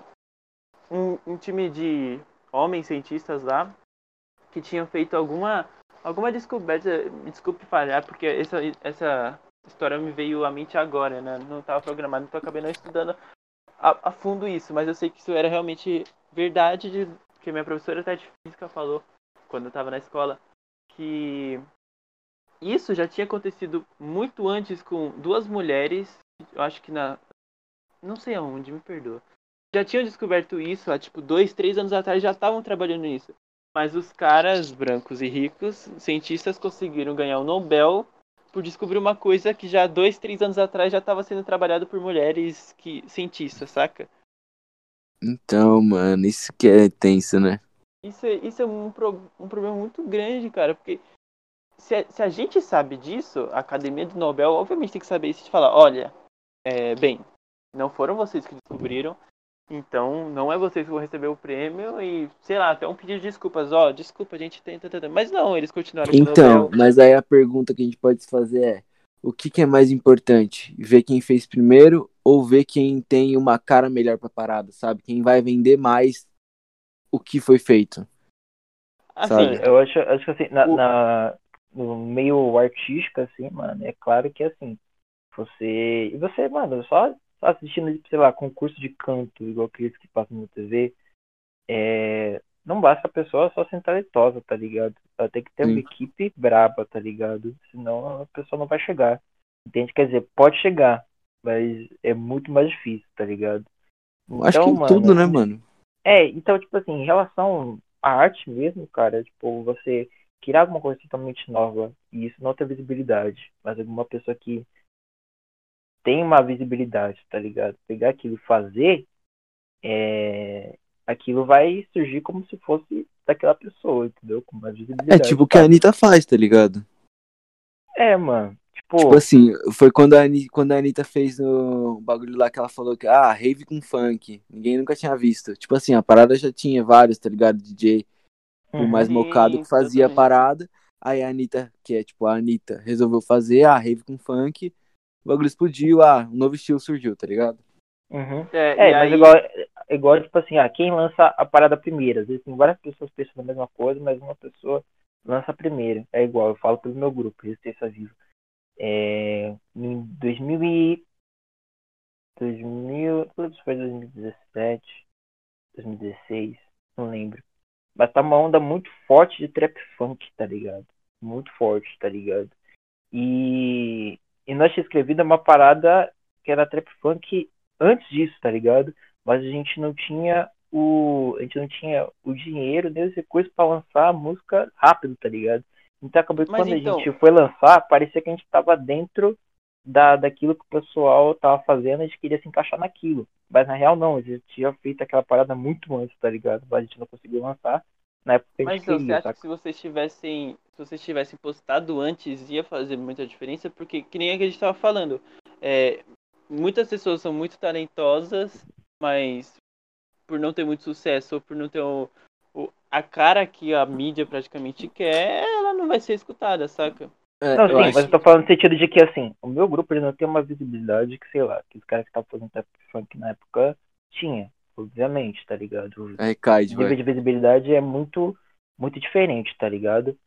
um, um time de homens cientistas lá que tinham feito alguma alguma descoberta. Me desculpe falhar, porque essa, essa história me veio à mente agora, né? Não estava programado, então acabei não estudando a, a fundo isso, mas eu sei que isso era realmente verdade, de, que minha professora até de física falou quando eu estava na escola, que isso já tinha acontecido muito antes com duas mulheres, eu acho que na. Não sei aonde, me perdoa. Já tinham descoberto isso há tipo dois, três anos atrás, já estavam trabalhando nisso. Mas os caras brancos e ricos, cientistas, conseguiram ganhar o Nobel por descobrir uma coisa que já dois, três anos atrás já estava sendo trabalhado por mulheres que cientistas, saca? Então, mano, isso que é tenso, né? Isso é, isso é um, pro- um problema muito grande, cara, porque se a, se a gente sabe disso, a Academia do Nobel obviamente tem que saber isso e falar, olha, é, bem, não foram vocês que descobriram, então não é vocês que vão receber o prêmio e, sei lá, até um pedido de desculpas, ó, desculpa, a gente tenta, tenta, mas não, eles continuaram Então, mas aí a pergunta que a gente pode se fazer é: o que, que é mais importante? Ver quem fez primeiro ou ver quem tem uma cara melhor pra parada, sabe? Quem vai vender mais o que foi feito? Assim, sabe? Eu acho, acho que assim, na, O- na- no meio artístico, assim, mano, é claro que assim, você. E você, mano, só assistindo, sei lá, concurso de canto, igual aqueles que passam na TV, é, não basta a pessoa só ser talentosa, tá ligado? Ela tem que ter Sim. uma equipe braba, tá ligado? Senão a pessoa não vai chegar. Entende? Quer dizer, pode chegar, mas é muito mais difícil, tá ligado? Acho que em mano, tudo, né, mano? É, então, tipo assim, em relação à arte mesmo, cara, tipo, você criar alguma coisa totalmente nova e isso não ter visibilidade, mas alguma pessoa que tem uma visibilidade, tá ligado? Pegar aquilo e fazer, é... aquilo vai surgir como se fosse daquela pessoa, entendeu? Com mais É visibilidade. tipo o que a? Anitta faz, tá ligado? É, mano. Tipo, Tipo assim, foi quando a, Ani- quando a Anitta fez o bagulho lá que ela falou que, ah, rave com funk. Ninguém nunca tinha visto. Tipo assim, a parada já tinha vários, tá ligado? DJ, o uhum. mais Sim, mocado que fazia a parada. Aí a Anitta, que é tipo a Anitta, resolveu fazer, ah, rave com funk. O bagulho explodiu, ah, um novo estilo surgiu, tá ligado? Uhum. É, É, e mas aí- igual, igual, tipo assim, ah, quem lança a parada primeiro? Às vezes tem várias pessoas pensando a mesma coisa, mas uma pessoa lança a primeira. É igual, eu falo pelo meu grupo, Resistência Viva. É, em 2000 e... 2000... não lembro se foi 2017, 2016, não lembro. Mas tá uma onda muito forte de trap funk, tá ligado? Muito forte, tá ligado? E, e nós tinha escrevido uma parada que era trap funk antes disso, tá ligado? Mas a gente não tinha o. A gente não tinha o dinheiro nem os recursos pra lançar a música rápido, tá ligado? Então acabou que Mas quando então- a gente foi lançar, parecia que a gente tava dentro da, daquilo que o pessoal tava fazendo, a gente queria se encaixar naquilo. Mas na real não, a gente tinha feito aquela parada muito antes, tá ligado? Mas a gente não conseguiu lançar na época que a Mas então, você acha saca? que se vocês tivessem, se vocês tivessem postado antes ia fazer muita diferença? Porque que nem a que a gente tava falando, é, muitas pessoas são muito talentosas, mas por não ter muito sucesso ou por não ter o, o- a cara que a mídia praticamente quer, ela não vai ser escutada, saca? É, Não, sim, acho- mas eu tô falando no sentido de que, assim, o meu grupo ele não tem uma visibilidade que, sei lá, que os caras que estavam fazendo trap funk na época tinha, obviamente, tá ligado? É, recai, O nível vai. de visibilidade é muito, muito diferente, tá ligado?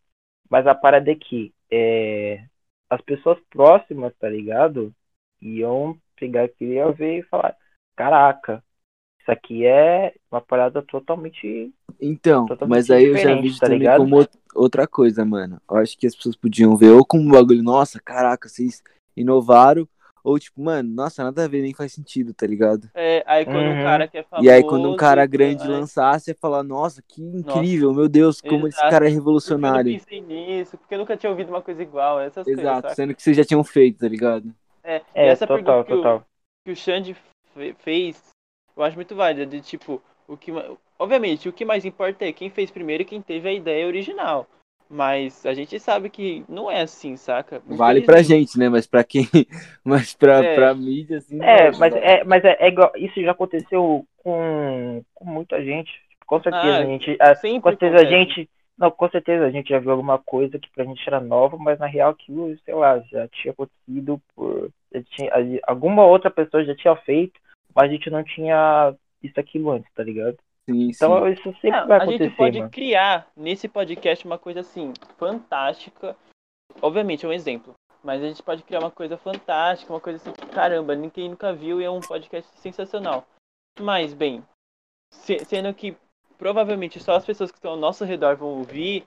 Mas a parada é que é, as pessoas próximas, tá ligado? Iam pegar aquilo e ver e falar, caraca, isso aqui é uma parada totalmente Então, Totalmente mas aí eu já vi tá também ligado? como out- outra coisa, mano. Eu acho que as pessoas podiam ver ou como um bagulho, nossa, caraca, vocês inovaram, ou tipo, mano, nossa, nada a ver, nem faz sentido, tá ligado? É, aí quando Uhum. um cara que é famoso... e aí quando um cara grande aí- lançar, você fala, nossa, que incrível, meu Deus, como esse Exato. cara é Porque eu não revolucionário. pensei nisso, porque eu nunca tinha ouvido uma coisa igual, essas coisas, Exato, sendo que vocês já tinham feito, tá ligado? É, e É, essa total, pergunta que o, total. que o Xande fe- fez, eu acho muito válida, de tipo, o que, obviamente, o que mais importa é quem fez primeiro e quem teve a ideia original. Mas a gente sabe que não é assim, saca? Vale pra gente, né? Mas pra quem. *laughs* Mas pra, É. pra mídia, assim. É, não, mas não. é, mas é, é igual, isso já aconteceu com, com muita gente. Com certeza Ah, a gente. a- sempre com certeza a acontece. gente. Não, com certeza a gente já viu alguma coisa que pra gente era nova, mas na real aquilo, sei lá, já tinha acontecido por. já tinha- a- alguma outra pessoa já tinha feito, mas a gente não tinha visto aquilo antes, tá ligado? Sim, Então sim. isso sempre Não, vai a acontecer, gente pode mano. criar nesse podcast uma coisa assim, fantástica. Obviamente é um exemplo. Mas a gente pode criar uma coisa fantástica, uma coisa assim, que, caramba, ninguém nunca viu e é um podcast sensacional. Mas, bem, se- sendo que provavelmente só as pessoas que estão ao nosso redor vão ouvir,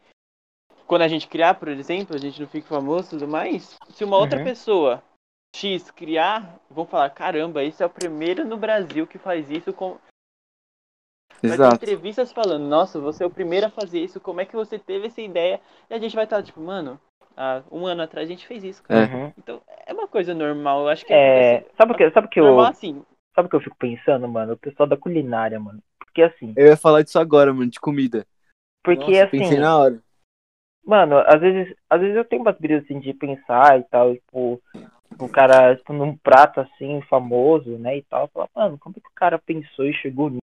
quando a gente criar, por exemplo, a gente não fica famoso e tudo mais, se uma outra Uhum. pessoa X criar, vão falar, caramba, esse é o primeiro no Brasil que faz isso com, Vai ter Exato. entrevistas falando, nossa, você é o primeiro a fazer isso, como é que você teve essa ideia? E a gente vai estar tipo, mano, há um ano atrás a gente fez isso, cara. É. Uhum. Então é uma coisa normal, eu acho que É, acontece sabe o que, sabe que eu, normal assim. sabe o que eu fico pensando, mano? O pessoal da culinária, mano. Porque assim, Eu ia falar disso agora, mano, de comida. porque Nossa, assim, pensei na hora. Mano, às vezes, às vezes eu tenho umas brisas assim de pensar e tal, tipo, o cara, tipo, num prato assim, famoso, né, e tal, falar, mano, como é que o cara pensou e chegou nisso,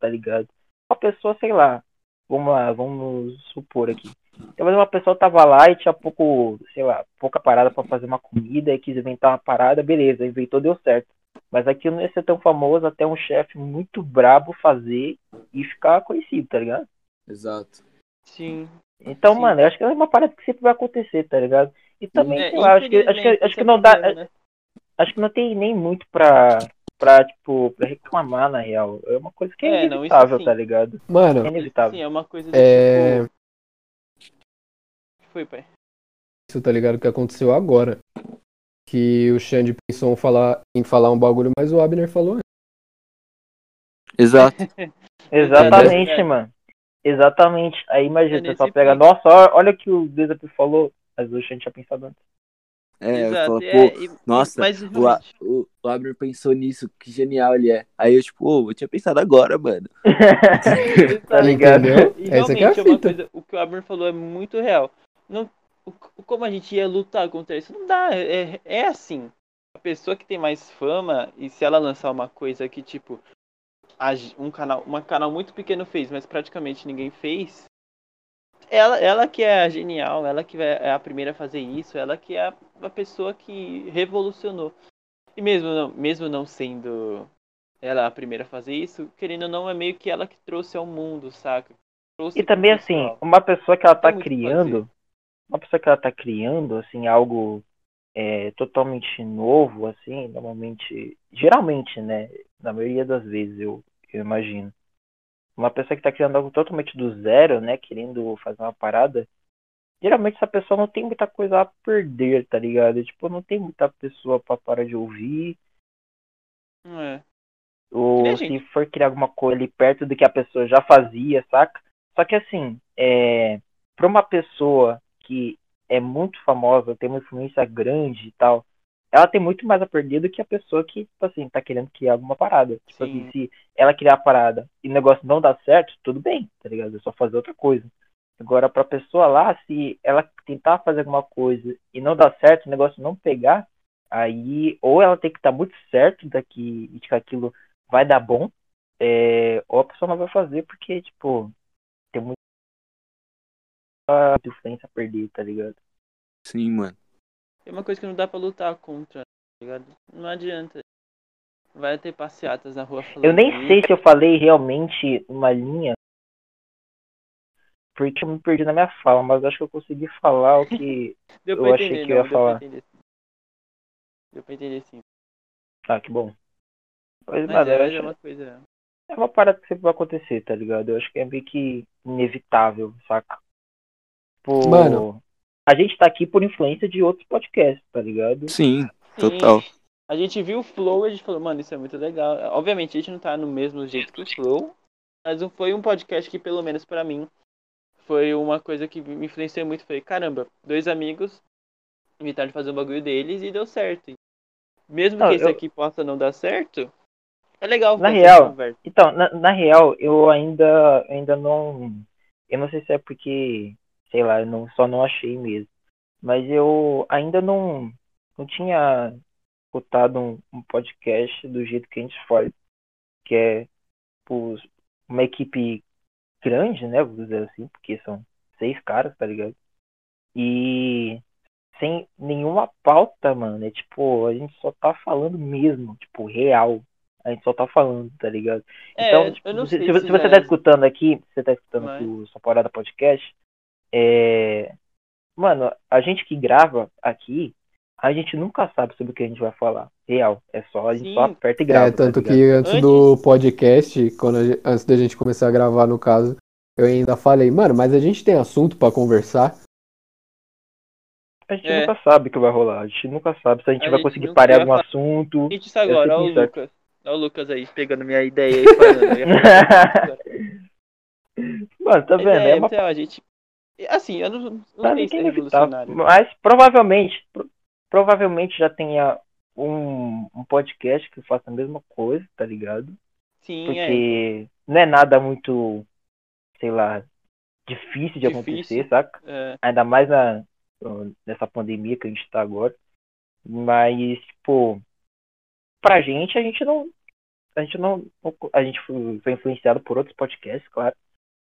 tá ligado? Uma pessoa, sei lá, vamos lá, vamos supor aqui. Talvez uma pessoa tava lá e tinha pouco, sei lá, pouca parada pra fazer uma comida e quis inventar uma parada, beleza, inventou, deu certo. Mas aquilo não ia ser tão famoso até um chefe muito brabo fazer e ficar conhecido, tá ligado? Exato. Sim. Então, Sim. mano, eu acho que é uma parada que sempre vai acontecer, tá ligado? E também, É, sei lá, acho que, acho que, acho que não dá. né? Acho que não tem nem muito pra, pra tipo, pra reclamar, na real. É uma coisa que é, É, não, inevitável, sim. tá ligado? Mano, É inevitável. Sim, é uma coisa do é. tipo. Foi, pai? isso, tá ligado? Que aconteceu agora. Que o Xande pensou em falar, em falar um bagulho, mas o Abner falou antes. Exato. *laughs* Exatamente, É. mano. Exatamente. Aí imagina, É você só pega, ponto. nossa, olha o que o Desafio falou. Mas o Xande tinha pensado antes. É, eu Exato. falo, é, pô, e- nossa, mas o, realmente, o, o Abner pensou nisso, que genial ele é. Aí eu, tipo, ô, eu tinha pensado agora, mano. *laughs* tá ligado? E Essa é a é uma fita. coisa, o que o Abner falou é muito real. Não, o, como a gente ia lutar contra isso? Não dá, é, é assim. A pessoa que tem mais fama, e se ela lançar uma coisa que, tipo, um canal, um canal muito pequeno fez, mas praticamente ninguém fez, ela, ela que é a genial, ela que é a primeira a fazer isso, ela que é a, a pessoa que revolucionou. E mesmo não, mesmo não sendo ela a primeira a fazer isso, querendo ou não, é meio que ela que trouxe ao mundo, saca? Trouxe E também, assim, uma pessoa que ela tá criando, uma pessoa que ela tá criando, assim, algo é, totalmente novo, assim, normalmente, geralmente, né, na maioria das vezes, eu, eu imagino. Uma pessoa que tá criando algo totalmente do zero, né, querendo fazer uma parada, geralmente essa pessoa não tem muita coisa a perder, tá ligado? Tipo, não tem muita pessoa pra parar de ouvir, é. ou se for criar alguma coisa ali perto do que a pessoa já fazia, saca? Só que assim, é, para uma pessoa que é muito famosa, tem uma influência grande e tal, ela tem muito mais a perder do que a pessoa que, tipo assim, tá querendo criar alguma parada. Tipo Sim. assim, se ela criar a parada e o negócio não dá certo, tudo bem, tá ligado? É só fazer outra coisa. Agora, pra pessoa lá, se ela tentar fazer alguma coisa e não dar certo, o negócio não pegar, aí ou ela tem que estar muito certo daqui de que aquilo vai dar bom, é, ou a pessoa não vai fazer porque, tipo, tem muita influência a perder, tá ligado? Sim, mano. É uma coisa que não dá pra lutar contra, tá ligado? Não adianta. Vai ter passeatas na rua falando. Eu nem sei se eu falei realmente uma linha, porque eu me perdi na minha fala, mas acho que eu consegui falar o que. *laughs* Deu eu pra achei entender, que eu ia não, deu falar. pra entender. sim. Deu pra entender sim. Ah, que bom. Mas, Mas mano, é, mas é acho- uma coisa. é uma parada que sempre vai acontecer, tá ligado? Eu acho que é meio que inevitável, saca? Tipo, Mano. a gente tá aqui por influência de outros podcasts, tá ligado? Sim, Sim, total. A gente viu o Flow e a gente falou, mano, isso é muito legal. Obviamente a gente não tá no mesmo jeito que o Flow, mas foi um podcast que, pelo menos pra mim, foi uma coisa que me influenciou muito. Falei, caramba, dois amigos inventaram de fazer um bagulho deles e deu certo. Mesmo Não, que esse eu- aqui possa não dar certo, é legal Na real. Então, na, na real, eu ainda, ainda não. Eu não sei se é porque, sei lá, eu não, só não achei mesmo. Mas eu ainda não, não tinha escutado um, um podcast do jeito que a gente faz, que é tipo, uma equipe grande, né? Vou dizer assim, porque são seis caras, tá ligado? E sem nenhuma pauta, mano. É tipo, a gente só tá falando mesmo, tipo, real. A gente só tá falando, tá ligado? É, Então, tipo, se, se se você- já tá é- escutando aqui, se você tá escutando Mas- aqui o Sua Parada Podcast, é... Mano, a gente que grava aqui, a gente nunca sabe sobre o que a gente vai falar. Real. É só, a gente só Sim. aperta e grava. É, tanto tá que antes Antes- do podcast, quando a gen- antes da gente começar a gravar, no caso, eu ainda falei, mano, mas a gente tem assunto pra conversar. A gente É. nunca sabe o que vai rolar. A gente nunca sabe se a gente A vai gente conseguir parar algum falar. assunto. Gente, isso agora, sei o Lucas. Ó o Lucas aí, pegando minha ideia aí, falando. *laughs* Agora. Mano, tá vendo? é, É uma então, a gente. Assim, eu não, não parada sei que se é revolucionário. Mas provavelmente, pro- provavelmente já tenha um, um podcast que faça a mesma coisa, tá ligado? Sim, é. Porque não é nada muito, sei lá, difícil de Difícil. acontecer, saca? é. Ainda mais na, nessa pandemia que a gente tá agora. Mas, tipo, pra gente, a gente não. A gente não. A gente foi foi influenciado por outros podcasts, claro.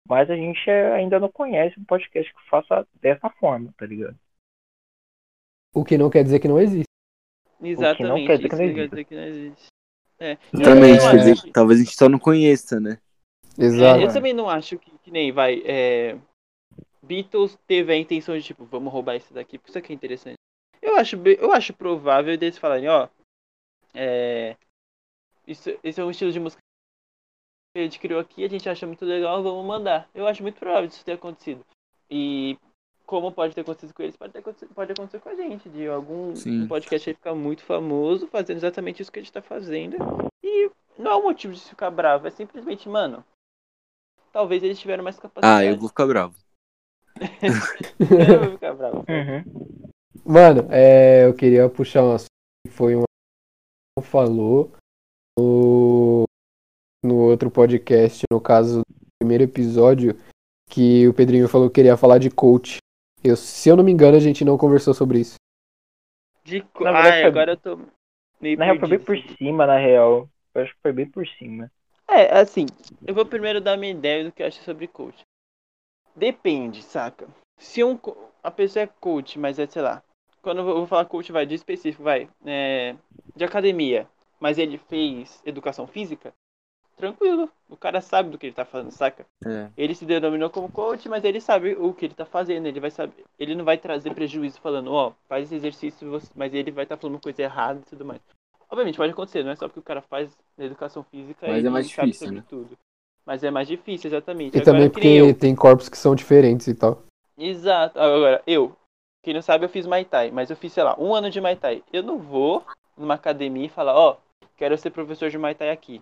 Mas a gente ainda não conhece um podcast que faça dessa forma, tá ligado? O que não quer dizer que não existe. Exatamente. quer dizer que isso não quer existe. dizer que não existe. É. Exatamente, quer dizer que talvez a gente só não conheça, né? Exato. É, eu também não acho que, que nem vai. É, Beatles teve a intenção de tipo, vamos roubar isso daqui, porque isso aqui é interessante. Eu acho, eu acho provável deles falarem, ó. É, isso, esse é um estilo de música que a gente criou aqui, a gente acha muito legal, vamos mandar. Eu acho muito provável disso ter acontecido. E como pode ter acontecido com eles, pode, ter, acontecido- pode acontecer com a gente. De algum Sim. podcast aí ficar muito famoso, fazendo exatamente isso que a gente tá fazendo. E não é um motivo de se ficar bravo, é simplesmente, mano. Talvez eles tiveram mais capacidade. Ah, eu vou ficar bravo. *laughs* Eu vou ficar bravo. Uhum. Mano, é, eu queria puxar um assunto que foi um que falou no, no outro podcast, no caso do primeiro episódio, que o Pedrinho falou que queria falar de coach. Eu, se eu não me engano, a gente não conversou sobre isso. De co... Na verdade, Ai, foi- agora eu tô meio Na real, foi bem por cima, na real. Eu acho que foi bem por cima. É, assim, eu vou primeiro dar minha ideia do que eu acho sobre coach. Depende, saca? Se um, co- a pessoa é coach, mas é, sei lá, quando eu vou- eu vou falar coach, vai, de específico, vai, é, de academia, mas ele fez educação física, tranquilo, o cara sabe do que ele tá falando, saca? É. Ele se denominou como coach, mas ele sabe o que ele tá fazendo, ele vai saber, ele não vai trazer prejuízo falando, ó, faz esse exercício, mas ele vai estar falando coisa errada e tudo mais. Obviamente pode acontecer, não é só porque o cara faz educação física Mas ele é mais sabe difícil, sobre né? tudo. Mas é mais difícil, exatamente. E Agora, também porque eu. tem corpos que são diferentes e tal. Exato. Agora, eu, quem não sabe, eu fiz Muay Thai, mas eu fiz, sei lá, um ano de Muay Thai. Eu não vou numa academia e falar, ó, quero ser professor de Muay Thai aqui.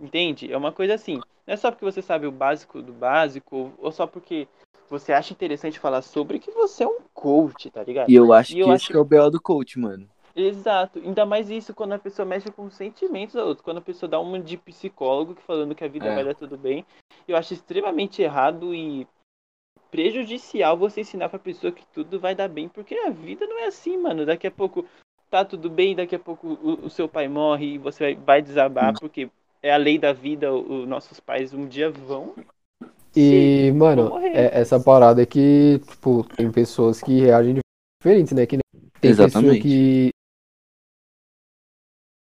Entende? É uma coisa assim. Não é só porque você sabe o básico do básico, ou- só porque você acha interessante falar sobre que você é um coach, tá ligado? E eu acho E eu que acho esse que é o BO do coach, mano. Exato. Ainda mais isso quando a pessoa mexe com os sentimentos da outra. Quando a pessoa dá uma de psicólogo falando que a vida É. vai dar tudo bem. Eu acho extremamente errado e prejudicial você ensinar pra pessoa que tudo vai dar bem, porque a vida não é assim, mano. Daqui a pouco tá tudo bem, daqui a pouco o, o seu pai morre e você vai, vai desabar, porque é a lei da vida, os nossos pais um dia vão. E, mano, é- essa parada é que, tipo, tem pessoas que reagem de diferentes, né? Que nem- tem pessoa Exatamente. que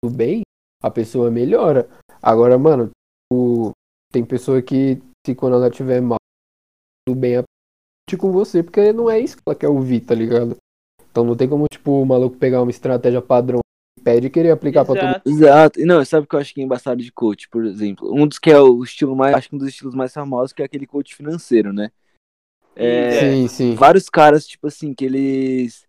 tudo bem, a pessoa melhora. Agora, mano, tipo, tem pessoa que se quando ela tiver mal, tudo bem discute com você, porque não é isso que ela quer ouvir, tá ligado? Então não tem como, tipo, o maluco pegar uma estratégia padrão pede e querer aplicar pra todo mundo. Exato. Exato. E não, sabe o que eu acho que é embaçado de coach, por exemplo? Um dos que é o estilo mais. Acho que um dos estilos mais famosos que é aquele coach financeiro, né? É, Sim, sim. Vários caras, tipo assim, que eles.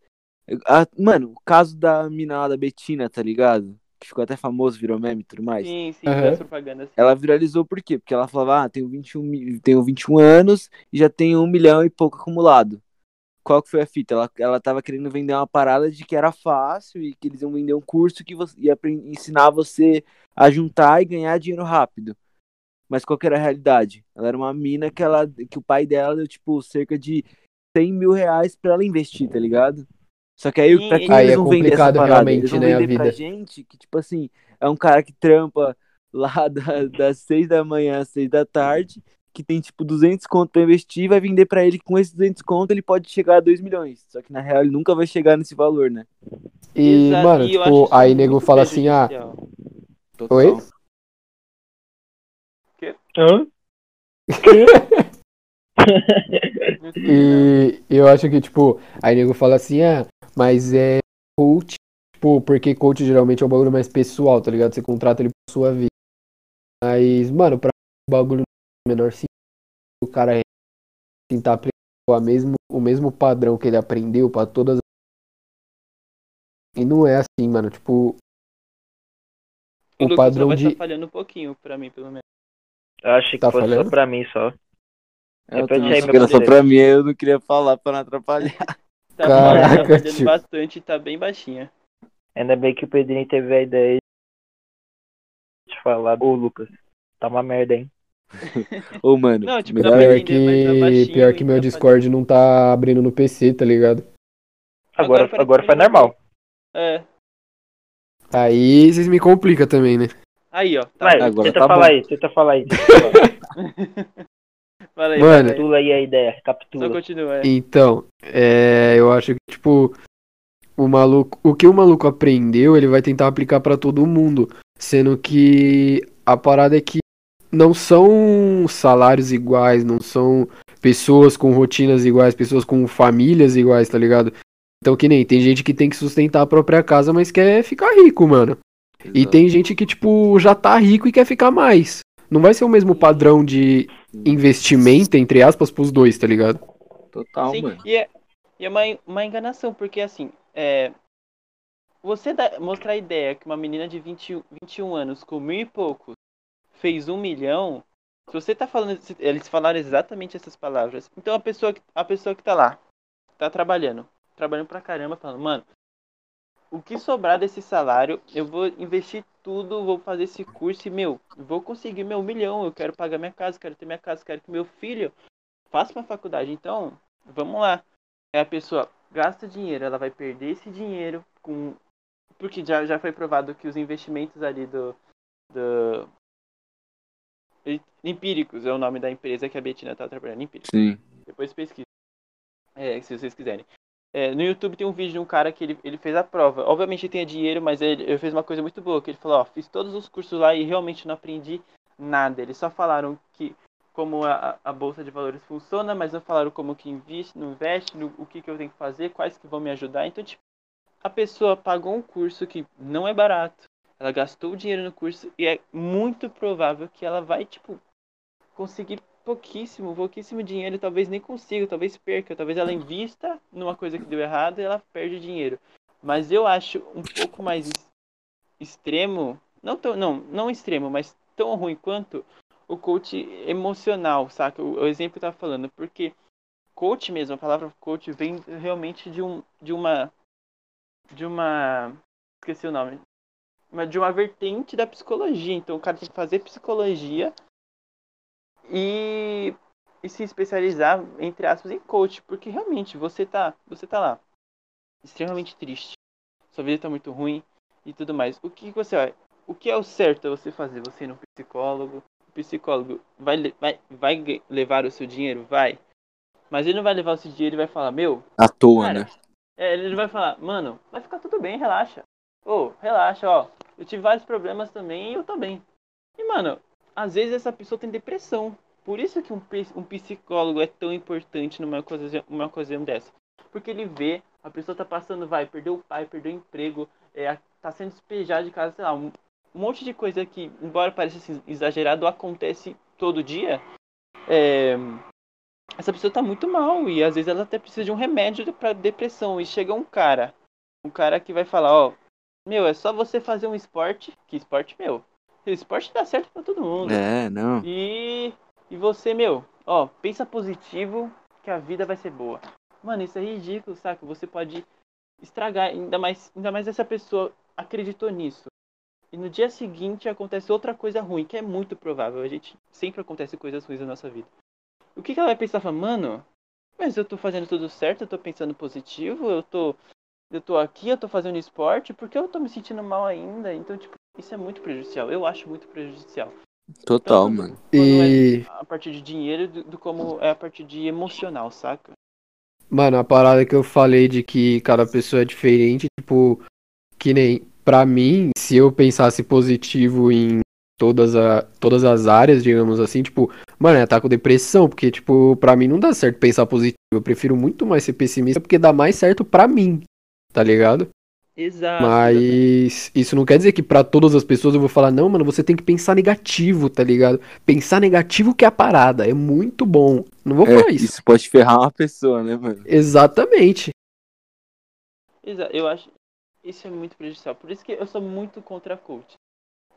Ah, mano, o caso da mina lá da Betina, tá ligado? Que ficou até famoso, virou meme e tudo mais. Sim, sim, Aham. das propagandas. Ela viralizou por quê? Porque ela falava, ah, tenho 21, mi- tenho 21 anos e já tenho um milhão e pouco acumulado. Qual que foi a fita? Ela, ela tava querendo vender uma parada de que era fácil e que eles iam vender um curso que você, ia ensinar você a juntar e ganhar dinheiro rápido. Mas qual que era a realidade? Ela era uma mina que, ela, que o pai dela deu, tipo, cerca de 100 mil reais pra ela investir, tá ligado? Só que aí, pra quem Aí eles é vão vender essa complicado parada? realmente, eles vão né, a vender pra gente que, tipo assim, é um cara que trampa lá *laughs* da- das 6 da manhã às 6 da tarde, que tem, tipo, 200 conto pra investir, vai vender pra ele que com esses 200 conto ele pode chegar a 2 milhões. Só que, na real, ele nunca vai chegar nesse valor, né? E, Exato, mano, e tipo, aí nego fala assim, ah. Total. Oi? Hã? *laughs* E eu acho que, tipo, aí nego fala assim, ah, mas é coach, tipo, porque coach geralmente é um bagulho mais pessoal, tá ligado? Você contrata ele pra sua vida. Mas, mano, pra um bagulho menor sim, o cara é tentar aprender a mesmo, o mesmo padrão que ele aprendeu pra todas as. E não é assim, mano, tipo, O o padrão vai de. estar falhando um pouquinho pra mim, pelo menos. Eu achei que Tá fosse falhando? só pra mim só. É, eu tô aí, meu que era só pra mim, eu não queria falar pra não atrapalhar. *laughs* Tá, Caraca, tá falhando tio. bastante e tá bem baixinha. Ainda bem que o Pedrinho teve a ideia de falar. Ô, Lucas, tá uma merda, hein? Ô, mano, Não, tipo, melhor- tá que, baixinho pior que meu tá Discord não tá abrindo no PC, tá ligado? Agora, Agora agora, que normal. É. Aí vocês me complicam também, né? Aí, ó. Tá Vai, agora tenta tá falar bom. aí, tenta falar aí. Tenta *laughs* falar. Fala aí, Mano. Capitula aí a ideia, Só captura. continua. é. Então, é, eu acho que, tipo, o maluco, o que o maluco aprendeu, ele vai tentar aplicar pra todo mundo, sendo que a parada é que não são salários iguais, não são pessoas com rotinas iguais, pessoas com famílias iguais, tá ligado? Então, que nem, tem gente que tem que sustentar a própria casa, mas quer ficar rico, mano. E Exato. tem gente que, tipo, já tá rico e quer ficar mais. Não vai ser o mesmo padrão de investimento, entre aspas, pros dois, tá ligado? Total, Sim, mano. e é, E é uma, uma enganação, porque assim, é, você dá- mostrar a ideia que uma menina de 20, 21 anos com mil e poucos fez um milhão, se você tá falando, eles falaram exatamente essas palavras. Então a pessoa, a pessoa que tá lá, tá trabalhando, trabalhando pra caramba, falando, mano, o que sobrar desse salário, eu vou investir tudo, vou fazer esse curso e, meu, vou conseguir meu milhão, eu quero pagar minha casa, quero ter minha casa, quero que meu filho faça uma faculdade. Então, vamos lá. Aí a pessoa gasta dinheiro, ela vai perder esse dinheiro com. Porque já, já foi provado que os investimentos ali do. do... Empíricos é o nome da empresa que a Betina tá trabalhando. Empíricos. Sim. Depois pesquisa. É, se vocês quiserem. É, no YouTube tem um vídeo de um cara que ele, ele fez a prova. Obviamente ele tinha dinheiro, mas ele, ele fez uma coisa muito boa. Que ele falou, ó, fiz todos os cursos lá e realmente não aprendi nada. Eles só falaram que como a, a bolsa de valores funciona, mas não falaram como que investe, não investe, no, o que, que eu tenho que fazer, quais que vão me ajudar. Então, tipo, a pessoa pagou um curso que não é barato. Ela gastou o dinheiro no curso e é muito provável que ela vai, tipo, conseguir pouquíssimo, pouquíssimo dinheiro, talvez nem consiga, talvez perca, talvez ela invista numa coisa que deu errado e ela perde dinheiro. Mas eu acho um pouco mais extremo, não tão, não, não extremo, mas tão ruim quanto o coach emocional, saca? O, o exemplo que eu tava falando, porque coach mesmo, a palavra coach vem realmente de um de uma de uma esqueci o nome, de uma vertente da psicologia. Então o cara tem que fazer psicologia e, e se especializar, entre aspas, em coach, porque realmente você tá, você tá lá, extremamente triste, sua vida tá muito ruim e tudo mais. O que você vai, o que é o certo a você fazer? Você ir no psicólogo, o psicólogo vai, vai, vai levar o seu dinheiro? Vai. Mas ele não vai levar o seu dinheiro e vai falar, meu, À toa, Cara, né? é, ele vai falar, mano, vai ficar tudo bem, relaxa. Ô, relaxa, ó. Eu tive vários problemas também e eu também. E, mano, às vezes essa pessoa tem depressão. Por isso que um, um psicólogo é tão importante numa ocasião, numa ocasião dessa. Porque ele vê, a pessoa tá passando, vai, perdeu o pai, perdeu o emprego, é, tá sendo despejado de casa, sei lá, um, um monte de coisa que, embora pareça assim, exagerado, acontece todo dia. É, essa pessoa tá muito mal e às vezes ela até precisa de um remédio para depressão e chega um cara, um cara que vai falar, ó, meu, é só você fazer um esporte, que esporte meu. O esporte dá certo pra todo mundo. É, não. E e você, meu, ó, pensa positivo que a vida vai ser boa. Mano, isso é ridículo, saca? Você pode estragar, ainda mais, ainda mais essa pessoa acreditou nisso. E no dia seguinte acontece outra coisa ruim, que é muito provável. A gente sempre acontece coisas ruins na nossa vida. O que, que ela vai pensar? Fala, Mano, mas eu tô fazendo tudo certo, eu tô pensando positivo, eu tô. Eu tô aqui, eu tô fazendo esporte, porque eu tô me sentindo mal ainda. Então, tipo, isso é muito prejudicial. Eu acho muito prejudicial. Total, Tanto mano. quando E, é a partir de dinheiro do, do como é a partir de emocional, saca? mano, a parada que eu falei de que cada pessoa é diferente, tipo, que nem, pra mim, se eu pensasse positivo em todas, a, todas as áreas, digamos assim, tipo, mano, tá com depressão, porque, tipo, pra mim não dá certo pensar positivo. Eu prefiro muito mais ser pessimista, porque dá mais certo pra mim, tá ligado? Exato. Mas isso não quer dizer que pra todas as pessoas eu vou falar, não, mano, você tem que pensar negativo, tá ligado? Pensar negativo que é a parada, é muito bom. Não vou É, falar isso. isso pode ferrar uma pessoa, né, mano? Exatamente. Exa- Eu acho isso é muito prejudicial. Por isso que eu sou muito contra coach.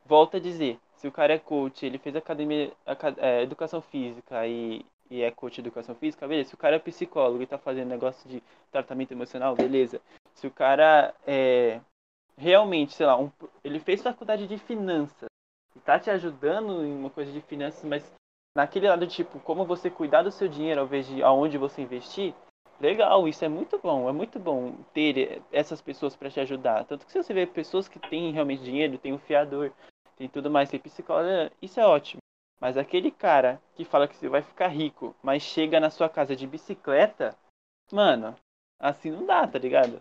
Volto a dizer, se o cara é coach, ele fez academia, aca- é, educação física e, e é coach de educação física, beleza. Se o cara é psicólogo e tá fazendo negócio de tratamento emocional, beleza. Se o cara é realmente, sei lá, um- ele fez faculdade de finanças e tá te ajudando em uma coisa de finanças, mas naquele lado tipo, como você cuidar do seu dinheiro ao invés de aonde você investir, Legal, isso é muito bom, é muito bom ter essas pessoas para te ajudar. Tanto que se você vê pessoas que têm realmente dinheiro, tem um fiador, tem tudo mais, tem psicólogo, isso é ótimo. Mas aquele cara que fala que você vai ficar rico, mas chega na sua casa de bicicleta, mano, assim não dá, tá ligado?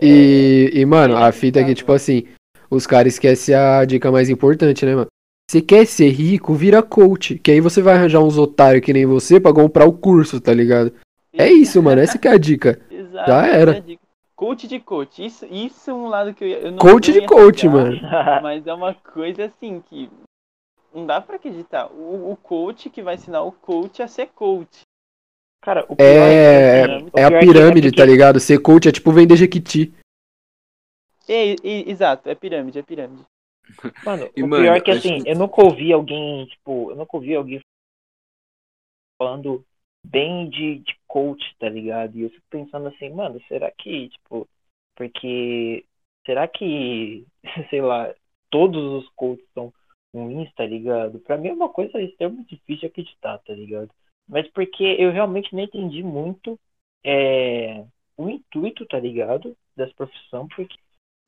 E, e mano, é a fita é que, tipo assim, os caras esquecem a dica mais importante, né, mano? Você quer ser rico, vira coach. Que aí você vai arranjar uns otários que nem você pra comprar o curso, tá ligado? É isso, mano. Essa que é a dica. *laughs* Exato, Já essa era. é dica. Coach de coach, isso, isso é um lado que eu, eu não Coach de coach, mano. *laughs* Mas é uma coisa assim que não dá pra acreditar. O, o coach que vai ensinar o coach a ser coach. Cara, o pior É, que, assim, o é a pior que- pirâmide, porque- tá ligado? Ser coach é tipo vender Jequiti. É, exato, é pirâmide, é pirâmide. Mano, E, o mano, pior é que assim, que- eu nunca ouvi alguém, tipo, eu nunca ouvi alguém falando bem de, de coach, tá ligado? E eu fico pensando assim, mano, será que, tipo, porque será que, *laughs* sei lá, todos os coaches são ruins, tá ligado? Pra mim é uma coisa extremamente difícil de acreditar, tá ligado? Mas porque eu realmente não entendi muito é, o intuito, tá ligado? Dessa profissão, porque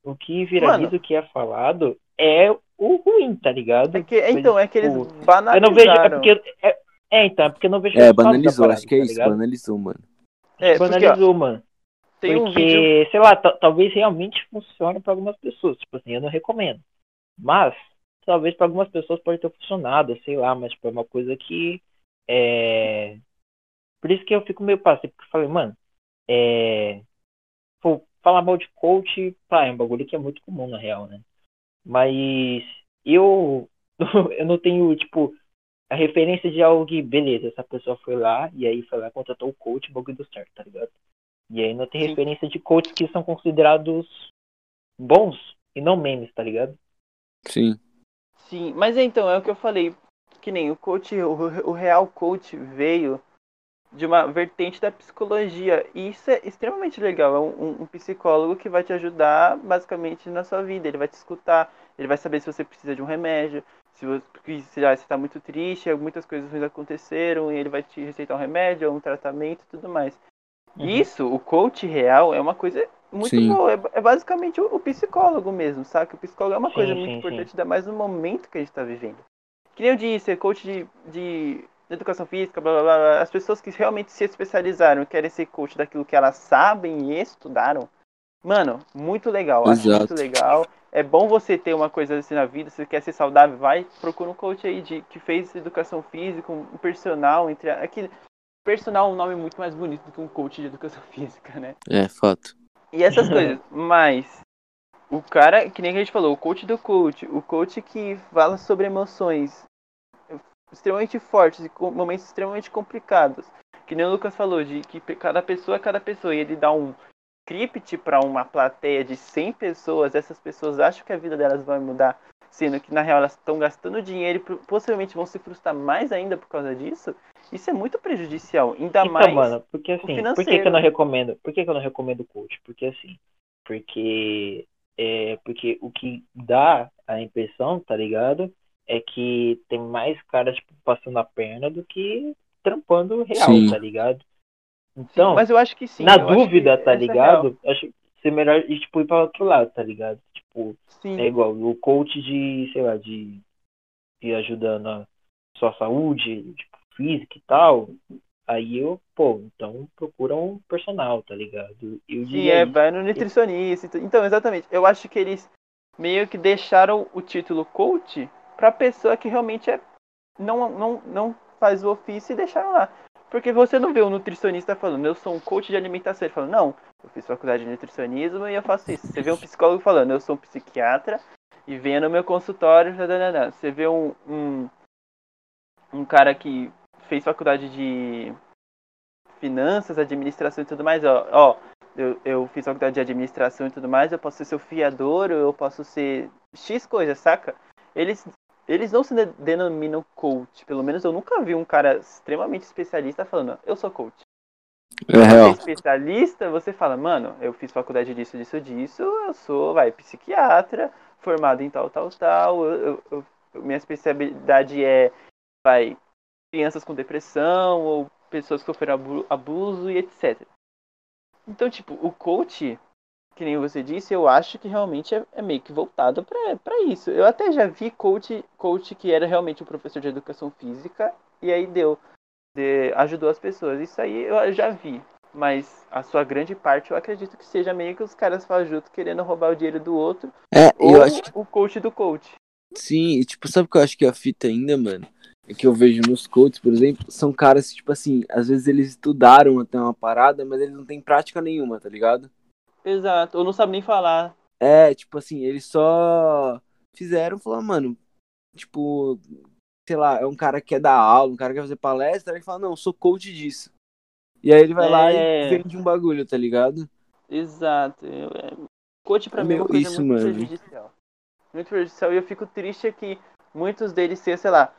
o que viraliza, o que é falado é o ruim, tá ligado? É que, então, é que eles Tipo, Eu banalizaram. não vejo, é porque. É, é, então, é porque eu não vejo É, banalizou, parada, acho que é tá isso, ligado? banalizou, mano. É, porque, ó, Banalizou, mano. tem um porque, vídeo. sei lá, ta- talvez realmente funcione pra algumas pessoas. Tipo assim, eu não recomendo. Mas, talvez pra algumas pessoas pode ter funcionado, sei lá, mas é uma coisa que. É... Por isso que eu fico meio passivo, porque eu falei, mano, é. Pô, falar mal de coach, pá, é um bagulho que é muito comum na real, né? Mas eu. *laughs* eu não tenho, tipo, a referência de algo que, beleza, essa pessoa foi lá e aí foi lá, contratou o coach, o bagulho deu certo, tá ligado? E aí não tem Sim. referência de coaches que são considerados bons e não memes, tá ligado? Sim. Sim, mas então, é o que eu falei. Que nem o coach, o, o real coach veio de uma vertente da psicologia. E isso é extremamente legal. É um, um psicólogo que vai te ajudar basicamente na sua vida. Ele vai te escutar, ele vai saber se você precisa de um remédio, se você está muito triste, muitas coisas ruins aconteceram, e ele vai te receitar um remédio, um tratamento e tudo mais. Uhum. Isso, o coach real é uma coisa muito Sim. boa. É, é basicamente o, o psicólogo mesmo, sabe? O psicólogo é uma Sim, coisa sim, muito importante, ainda mais no momento que a gente está vivendo. Que nem eu disse, é coach de, de educação física, blá blá blá. blá. As pessoas que realmente se especializaram e querem ser coach daquilo que elas sabem e estudaram. Mano, muito legal. Acho Exato. muito legal. É bom você ter uma coisa assim na vida. Se você quer ser saudável, vai, procura um coach aí de, que fez educação física, um personal. Entre, a- aquele, personal é um nome muito mais bonito do que um coach de educação *laughs* física, né? É, fato. E essas coisas. *laughs* Mas o cara, que nem a gente falou, o coach do coach, o coach que fala sobre emoções extremamente fortes e com momentos extremamente complicados. Que nem o Lucas falou, de que cada pessoa é cada pessoa. E ele dá um script para uma plateia de 100 pessoas, essas pessoas acham que a vida delas vai mudar, sendo que na real elas estão gastando dinheiro e possivelmente vão se frustrar mais ainda por causa disso. Isso é muito prejudicial, ainda Então, mais mano, porque assim, por que, que financeiro. eu não recomendo? Por que, que eu não recomendo coach? Porque assim, porque é porque o que dá a impressão, tá ligado? É que tem mais caras tipo, passando a perna do que trampando real, Sim. tá ligado? Então, Mas eu acho que sim. na dúvida, tá é ligado? Acho ser melhor ir, tipo, ir pra outro lado, tá ligado? Tipo, Sim. é igual o coach de, sei lá, de, de ajuda na sua saúde, tipo, física e tal. Aí eu, pô, então procura um personal, tá ligado? Eu Sim, é, vai no nutricionista. e Então, exatamente. Eu acho que eles meio que deixaram o título coach pra pessoa que realmente é, não, não, não faz o ofício e deixaram lá. Porque você não vê um nutricionista falando, eu sou um coach de alimentação. Ele falando, não, eu fiz faculdade de nutricionismo e eu faço isso. Você vê um psicólogo falando, eu sou um psiquiatra e venha no meu consultório. dadadada. Você vê um, um, um cara que fez faculdade de finanças, administração e tudo mais, ó, ó eu, eu fiz faculdade de administração e tudo mais, eu posso ser seu fiador, eu posso ser X coisa, saca? Eles, eles não se de- denominam coach. Pelo menos eu nunca vi um cara extremamente especialista falando, eu sou coach. É Você é real. especialista, você fala, mano, eu fiz faculdade disso, disso, disso, eu sou, vai, psiquiatra, formado em tal, tal, tal, eu, eu- eu- minha especialidade é, vai, crianças com depressão, ou pessoas que sofreram abu- abuso e etc. Então, tipo, o coach, que nem você disse, eu acho que realmente é, é meio que voltado pra pra isso. Eu até já vi coach, coach que era realmente um professor de educação física, e aí deu, de- ajudou as pessoas. Isso aí eu já vi. Mas a sua grande parte eu acredito que seja meio que os caras fajutos querendo roubar o dinheiro do outro. É, Ou eu acho que o coach do coach. sim. E, tipo, sabe o que eu acho que é a fita ainda, mano? É que eu vejo nos coaches, por exemplo, são caras que, tipo assim, às vezes eles estudaram até uma parada, mas eles não têm prática nenhuma, tá ligado? Exato. Ou não sabe nem falar. É, tipo assim, eles só fizeram, falaram, mano, tipo, sei lá, é um cara que quer dar aula, um cara que quer fazer palestra, ele fala, não, sou coach disso. E aí ele vai lá É. e vende um bagulho, tá ligado? Exato. É... Coach pra mim é Meu, uma coisa isso, muito mano. prejudicial. Muito prejudicial. E eu fico triste é que muitos deles ser, sei lá,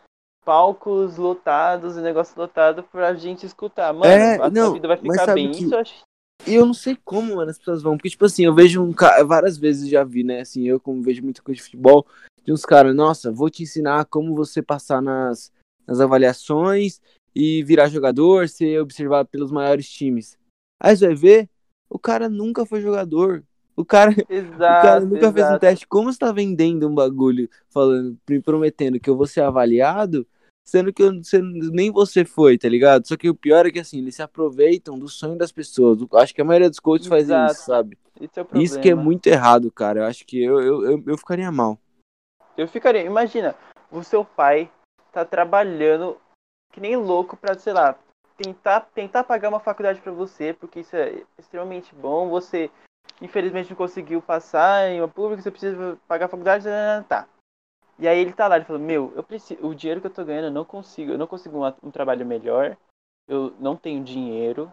palcos lotados e negócio lotado pra gente escutar. Mano, É, a não, vida vai ficar bem. que- Isso eu acho. E eu não sei como, mano, as pessoas vão. Porque, tipo assim, eu vejo um cara. Várias vezes já vi, né? Assim, eu, como vejo muita coisa de futebol, de uns caras, nossa, vou te ensinar como você passar nas, nas avaliações e virar jogador, ser observado pelos maiores times. Aí você vai ver, o cara nunca foi jogador. O cara, *laughs* Exato. o cara nunca fez um exato. teste. Como você tá vendendo um bagulho, falando, me prometendo que eu vou ser avaliado, sendo que eu, você- nem você foi, tá ligado? Só que o pior é que assim, eles se aproveitam do sonho das pessoas. Acho que a maioria dos coaches Exato. isso, sabe? Isso é o problema. Isso que é muito errado, cara. Eu acho que eu, eu, eu, eu ficaria mal. Eu ficaria, imagina, o seu pai tá trabalhando que nem louco pra, sei lá, tentar, tentar pagar uma faculdade pra você, porque isso é extremamente bom. Você, infelizmente, não conseguiu passar em uma pública, você precisa pagar a faculdade, tá, tá. E aí ele tá lá, ele falou, meu, eu preciso, o dinheiro que eu tô ganhando, eu não consigo, eu não consigo uma- um trabalho melhor, eu não tenho dinheiro,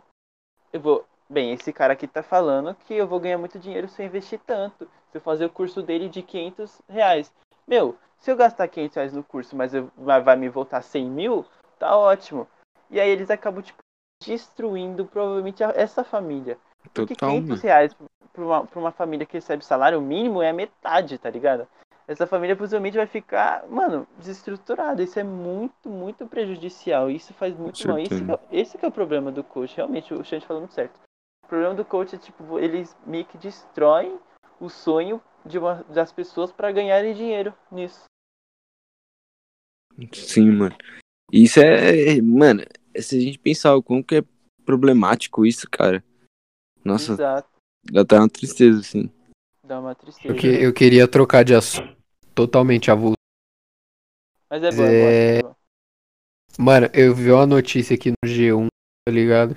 eu vou. Bem, esse cara aqui tá falando que eu vou ganhar muito dinheiro se eu investir tanto. Se eu fazer o curso dele de 500 reais. Meu, se eu gastar 500 reais no curso, mas eu- vai, me voltar 100 mil, tá ótimo. E aí eles acabam, tipo, destruindo provavelmente essa família. Porque 500 reais pra uma, pra uma família que recebe salário mínimo é a metade, tá ligado? Essa família possivelmente vai ficar, mano, desestruturada. Isso é muito, muito prejudicial. Isso faz muito mal. Esse que, é, esse que é o problema do coach. Realmente, o Xande falou muito certo. O problema do coach é, tipo, eles meio que destroem o sonho de uma, das pessoas pra ganharem dinheiro nisso. Sim, mano. Isso é. Mano, se a gente pensar o quão que é problemático isso, cara. Nossa, Exato. dá até uma tristeza, assim. Dá uma tristeza. Porque eu queria trocar de assunto totalmente avulso. Mas é bom, É- é bom, é bom. Mano, eu vi uma notícia aqui no G1, tá ligado?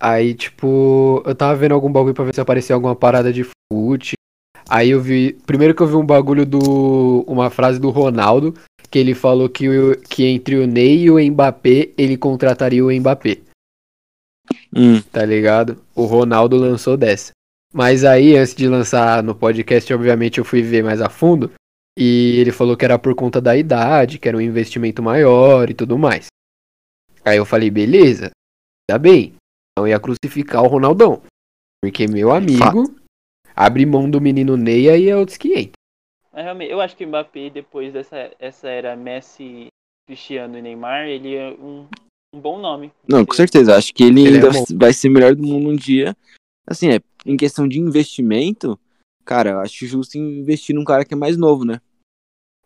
Aí, tipo, eu tava vendo algum bagulho pra ver se aparecia alguma parada de fute. Aí eu vi. Primeiro que eu vi um bagulho do. Uma frase do Ronaldo, que ele falou que, o- que entre o Ney e o Mbappé, ele contrataria o Mbappé, Hum, tá ligado? O Ronaldo lançou dessa. Mas aí, antes de lançar no podcast, obviamente eu fui ver mais a fundo. E ele falou que era por conta da idade, que era um investimento maior e tudo mais. Aí eu falei, beleza, ainda bem. Não ia crucificar o Ronaldão. Porque meu amigo abre mão do menino Ney aí é outros 500. Mas realmente, eu acho que o Mbappé, depois dessa essa era Messi, Cristiano e Neymar, ele é um, um bom nome. Não, com certeza. Acho que ele, Ele é ainda bom. vai ser melhor do mundo um dia. Assim, é, em questão de investimento, cara, eu acho justo investir num cara que é mais novo, né?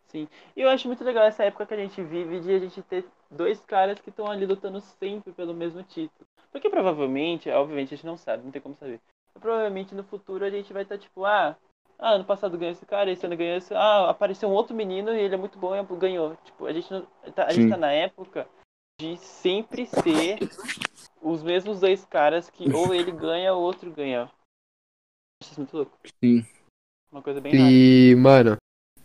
Sim. E eu acho muito legal essa época que a gente vive de a gente ter dois caras que estão ali lutando sempre pelo mesmo título. Porque provavelmente, obviamente a gente não sabe, não tem como saber. Mas provavelmente no futuro a gente vai estar tipo, ah, ah, ano passado ganhou esse cara, esse ano ganhou esse. Ah, apareceu um outro menino e ele é muito bom e ganhou. Tipo, a gente, não, tá, a gente tá na época de sempre ser os mesmos dois caras que ou ele ganha ou outro ganha. Isso muito louco. Sim. Uma coisa bem rara. E, mano,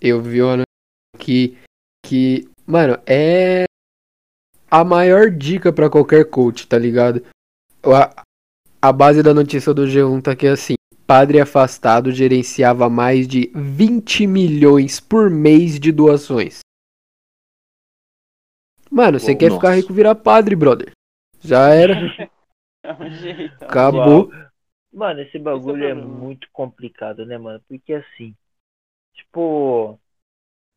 eu vi uma notícia aqui que, mano, é a maior dica pra qualquer coach, tá ligado? A, a base da notícia do G1 tá aqui assim: padre afastado gerenciava mais de 20 milhões por mês de doações. Mano, você quer nossa. ficar rico virar padre, brother? Já era, *laughs* É um jeito. acabou. Mano, esse bagulho é, problema. muito complicado, né, mano? Porque assim, tipo,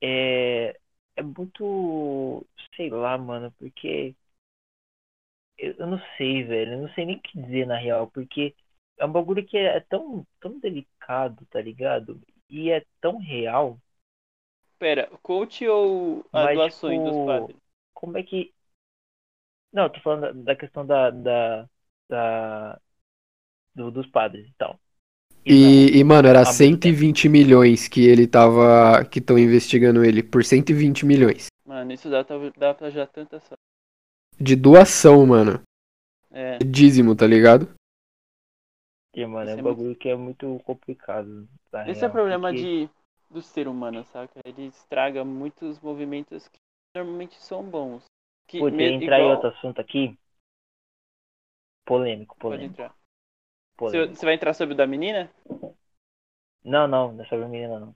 é, é muito, sei lá, mano, porque eu, eu não sei, velho, eu não sei nem o que dizer na real, porque é um bagulho que é tão, tão delicado, tá ligado? E é tão real, Pera, coach ou as Mas, doações dos tipo, padres? como é que. Não, eu tô falando da, da questão da, da, da do- dos padres e tal. E, e, mano, era Há muito 120 milhões que ele tava. que estão investigando ele, por 120 milhões. Mano, isso dá, pra- dá pra já tanta sorte. De doação, mano. É, Dízimo, tá ligado? E, mano, é Isso um é bagulho que é muito complicado. esse é o real, problema porque- de, do ser humano, saca? Ele estraga muitos movimentos que normalmente são bons. Que Putz, me- entrar em igual- outro assunto aqui. Polêmico, Pode polêmico. entrar. Você, polêmico. você vai entrar sobre o da menina? Não, não, não é sobre a menina, não.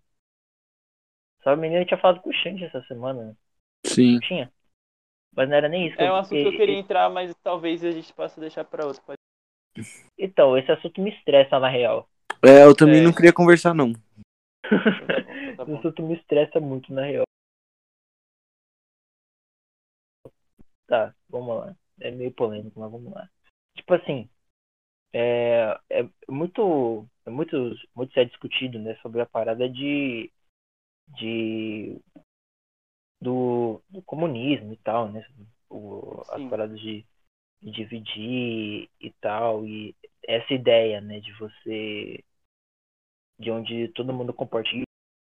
Sobre a menina eu tinha falado com o Xande essa semana, né? Sim. Não tinha? Mas não era nem isso. É um assunto que eu e- queria entrar, mas talvez a gente possa deixar pra outro. Pode... *laughs* Então, esse assunto me estressa na real. É, eu também É. não queria conversar, não. Tá bom, tá Esse assunto me estressa muito na real. Tá, vamos lá. É meio polêmico, mas vamos lá. Tipo assim, é, é muito, é muito, muito se é discutido, né, sobre a parada de, de do, do comunismo e tal, né, o, as paradas de, de dividir e tal e essa ideia, né, de você, de onde todo mundo compartilha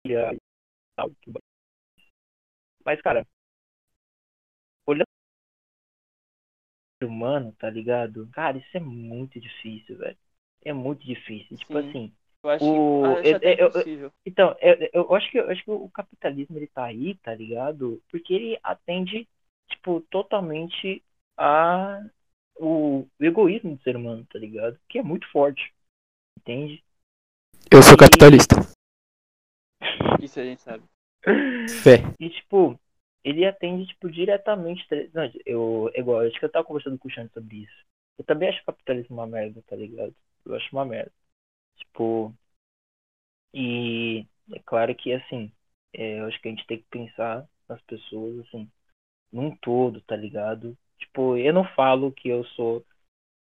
e tal. Mas cara, olhando humano, tá ligado? Cara, isso é muito difícil, velho. É muito difícil. Tipo Sim. assim, Eu acho, O- acho eu- até eu- então, eu, eu acho que eu acho que o capitalismo ele tá aí, tá ligado? Porque ele atende, tipo, totalmente a o egoísmo do ser humano, tá ligado? Que é muito forte. Entende? Eu sou capitalista. Isso a gente sabe. Fé. E tipo, ele atende, tipo, diretamente. tá- Não, eu, igual, acho que eu tava conversando com o Xande sobre isso. Eu também acho o capitalismo uma merda, tá ligado? Eu acho uma merda. Tipo. E é claro que assim, é, eu acho que a gente tem que pensar nas pessoas, assim, num todo, tá ligado? Tipo, eu não falo que eu sou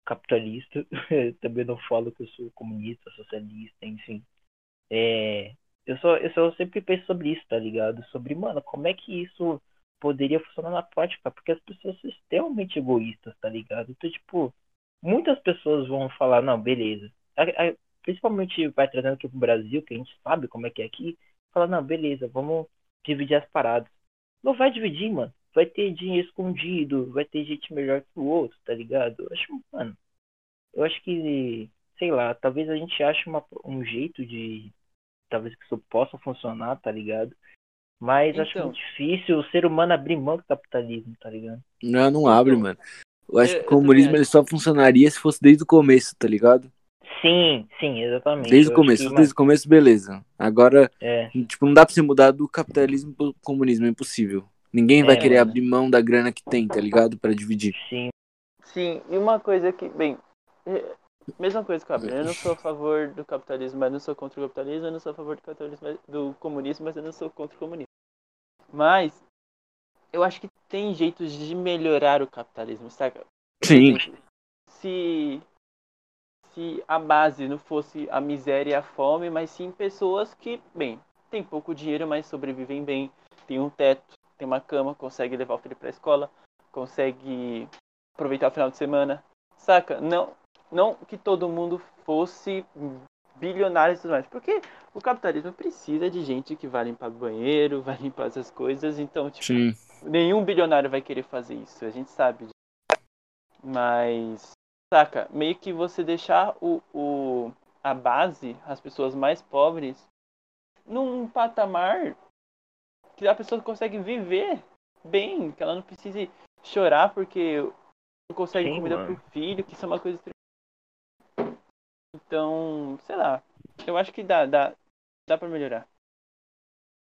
capitalista, *laughs* também não falo que eu sou comunista, socialista, enfim. É, eu só, eu só sempre penso sobre isso, tá ligado? Sobre, mano, como é que isso poderia funcionar na prática? Porque as pessoas são extremamente egoístas, tá ligado? Então, tipo, muitas pessoas vão falar, não, beleza. A- a- principalmente vai trazendo aqui pro Brasil, que a gente sabe como é que é aqui, fala, não, beleza, vamos dividir as paradas. Não vai dividir, mano. Vai ter dinheiro escondido, vai ter gente melhor que o outro, tá ligado? Eu acho, mano, eu acho que, sei lá, talvez a gente ache uma, um jeito de, talvez que isso possa funcionar, tá ligado? Mas acho Então. muito difícil o ser humano abrir mão do capitalismo, tá ligado? Não, não abre, Então, mano. Eu acho eu- que o comunismo ele só funcionaria se fosse desde o começo, tá ligado? Sim, sim, exatamente. Desde Eu o acho começo, que, desde o começo, beleza. Agora, É, tipo, não dá pra você mudar do capitalismo pro comunismo, é impossível. Ninguém vai É, querer mano. abrir mão da grana que tem, tá ligado? Pra dividir. sim, Sim, e uma coisa que, bem, é, mesma coisa que o Abner, eu não sou a favor do capitalismo, mas não sou contra o capitalismo, eu não sou a favor do capitalismo, do comunismo, mas eu não sou contra o comunismo. Mas eu acho que tem jeitos de melhorar o capitalismo, saca? Sim. se se a base não fosse a miséria e a fome, mas sim pessoas que, bem, tem pouco dinheiro, mas sobrevivem bem, tem um teto, tem uma cama, consegue levar o filho pra escola, consegue aproveitar o final de semana, saca? Não, não que todo mundo fosse bilionário e tudo mais, porque o capitalismo precisa de gente que vai limpar banheiro, *laughs* vai limpar essas coisas, então, tipo, Sim. nenhum bilionário vai querer fazer isso, a gente sabe. disso. Mas, saca, meio que você deixar o, o, a base, as pessoas mais pobres, num patamar que a pessoa consegue viver bem, que ela não precise chorar porque não consegue Sim, comida mano. pro filho, que isso é uma coisa. Então, sei lá, eu acho que dá, dá, dá pra melhorar.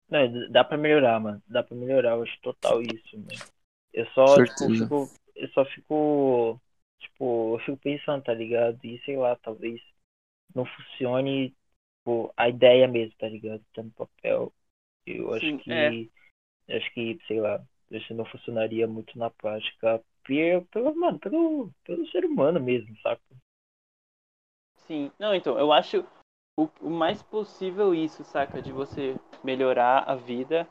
Não, dá pra melhorar, mano. Dá pra melhorar, eu acho total isso, mano. Eu só, tipo, fico, eu só fico, tipo, eu fico pensando, tá ligado? E sei lá, talvez não funcione, tipo, a ideia mesmo, tá ligado? Tá no papel. Eu acho Sim, que, é. eu acho que, sei lá, isso não funcionaria muito na prática pelo, pelo, mano, pelo, pelo ser humano mesmo, saca? Sim, não, então, eu acho o, o mais possível isso, saca? De você melhorar a vida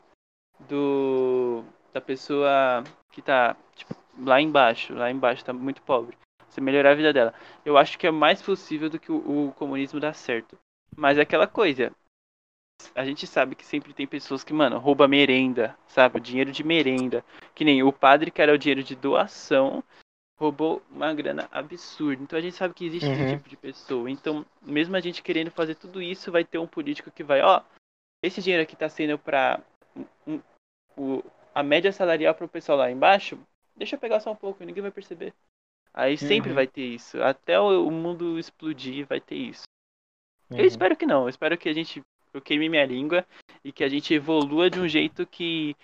do da pessoa que tá tipo, lá embaixo, lá embaixo tá muito pobre. Você melhorar a vida dela. Eu acho que é mais possível do que o, o comunismo dar certo. Mas é aquela coisa. A gente sabe que sempre tem pessoas que, mano, rouba merenda, sabe? O dinheiro de merenda. Que nem o padre que era o dinheiro de doação, roubou uma grana absurda. Então a gente sabe que existe esse Uhum. tipo de pessoa. Então, mesmo a gente querendo fazer tudo isso, vai ter um político que vai, ó, esse dinheiro aqui tá sendo pra um- um- o, a média salarial pro pessoal lá embaixo, deixa eu pegar só um pouco, ninguém vai perceber. Aí sempre Uhum. vai ter isso. Até o, o mundo explodir vai ter isso. Uhum. Eu espero que não. Eu espero que a gente. Eu queime minha língua e que a gente evolua de um jeito que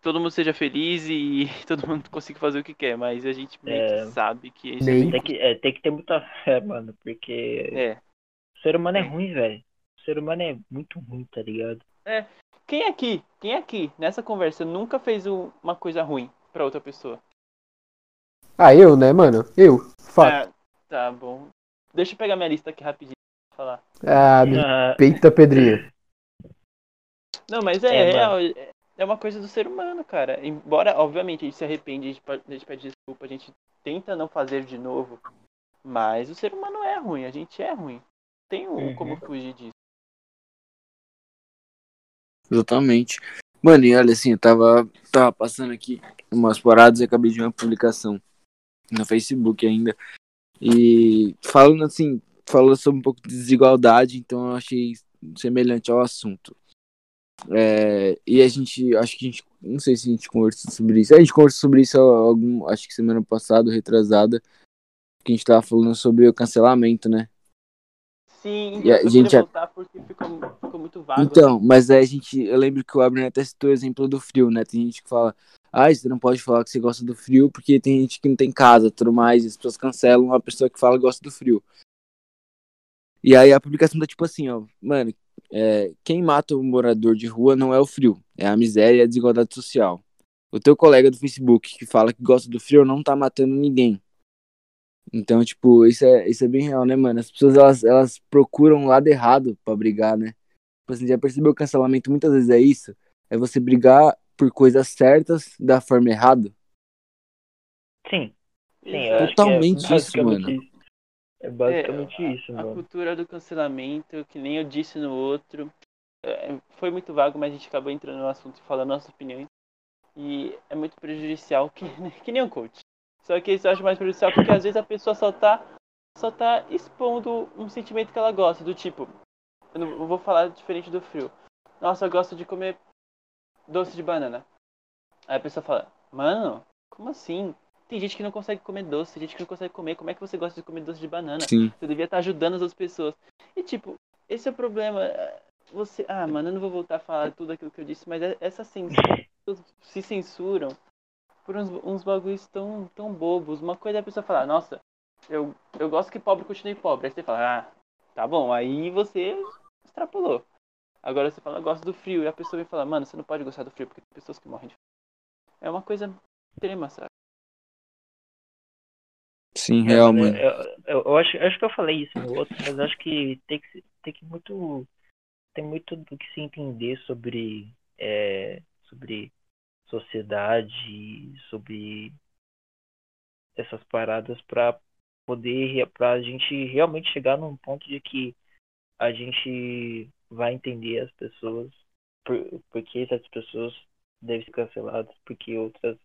todo mundo seja feliz e *laughs* todo mundo consiga fazer o que quer. Mas a gente meio É. que sabe que é Tem que, é, tem que ter muita fé, mano, porque É. o ser humano é É. ruim, velho. O ser humano é muito ruim, tá ligado? Quem aqui, quem aqui, nessa conversa, nunca fez um- uma coisa ruim pra outra pessoa? Ah, eu, né, mano? Eu. Fato. Ah, tá bom. Deixa eu pegar minha lista aqui rapidinho pra falar. Ah, me Ah, peita, Pedrinho. Não, mas é, É, real. É, é uma coisa do ser humano, cara. Embora, obviamente, a gente se arrepende, a gente, a gente pede desculpa, a gente tenta não fazer de novo. Mas o ser humano é ruim, a gente é ruim. Tem um- Uhum. como fugir disso. Exatamente. Mano, e olha assim, eu tava, tava passando aqui umas paradas e acabei de ver uma publicação no Facebook ainda. E falando assim, falando sobre um pouco de desigualdade, então eu achei semelhante ao assunto. É, e a gente, acho que a gente, não sei se a gente conversou sobre isso. A gente conversou sobre isso algum, acho que semana passada, retrasada, que a gente tava falando sobre o cancelamento, né? Sim, E a gente voltar porque ficou, ficou muito vago. Então, mas aí a gente, eu lembro que o Abner até citou o exemplo do frio, né? Tem gente que fala, ah, você não pode falar que você gosta do frio porque tem gente que não tem casa, tudo mais, e as pessoas cancelam a pessoa que fala que gosta do frio. E aí a publicação tá tipo assim, ó, mano, é, quem mata o morador de rua não é o frio, é a miséria e a desigualdade social. O teu colega do Facebook que fala que gosta do frio não tá matando ninguém. Então, tipo, isso é, isso é bem real, né, mano? As pessoas, elas, elas procuram um lado errado pra brigar, né? Tipo assim, já percebeu que o cancelamento muitas vezes é isso? É você brigar por coisas certas da forma errada? sim, sim, Totalmente que é isso, mano. isso. É basicamente É, isso, A mano. cultura do cancelamento, que nem eu disse no outro, é, foi muito vago, mas a gente acabou entrando no assunto e falando nossas opiniões. E é muito prejudicial, que, *laughs* que nem um coach. Só que isso eu acho mais prejudicial porque às vezes a pessoa só tá, só tá expondo um sentimento que ela gosta, do tipo, eu não eu vou falar diferente do frio. Nossa, eu gosto de comer doce de banana. Aí a pessoa fala, mano, como assim? Tem gente que não consegue comer doce, tem gente que não consegue comer. Como é que você gosta de comer doce de banana? Sim. Você devia estar ajudando as outras pessoas. E tipo, esse é o problema. Você. Ah, mano, eu não vou voltar a falar tudo aquilo que eu disse, mas é- essa censura. se censuram por uns, uns bagulhos tão, tão bobos. Uma coisa é a pessoa falar, nossa, eu, eu gosto que pobre continue pobre. Aí você fala, ah, tá bom, aí você extrapolou. Agora você fala, eu gosto do frio. E a pessoa vem falar, mano, você não pode gostar do frio porque tem pessoas que morrem de frio. É uma coisa extrema, sabe? Sim, É, real, mano, mano. Eu, eu, eu acho, acho que eu falei isso no outro, mas acho que tem que, tem que muito. Tem muito do que se entender sobre. é, sobre sociedade, sobre essas paradas pra poder. re- pra gente realmente chegar num ponto de que a gente vai entender as pessoas, por, porque essas pessoas devem ser canceladas, porque outras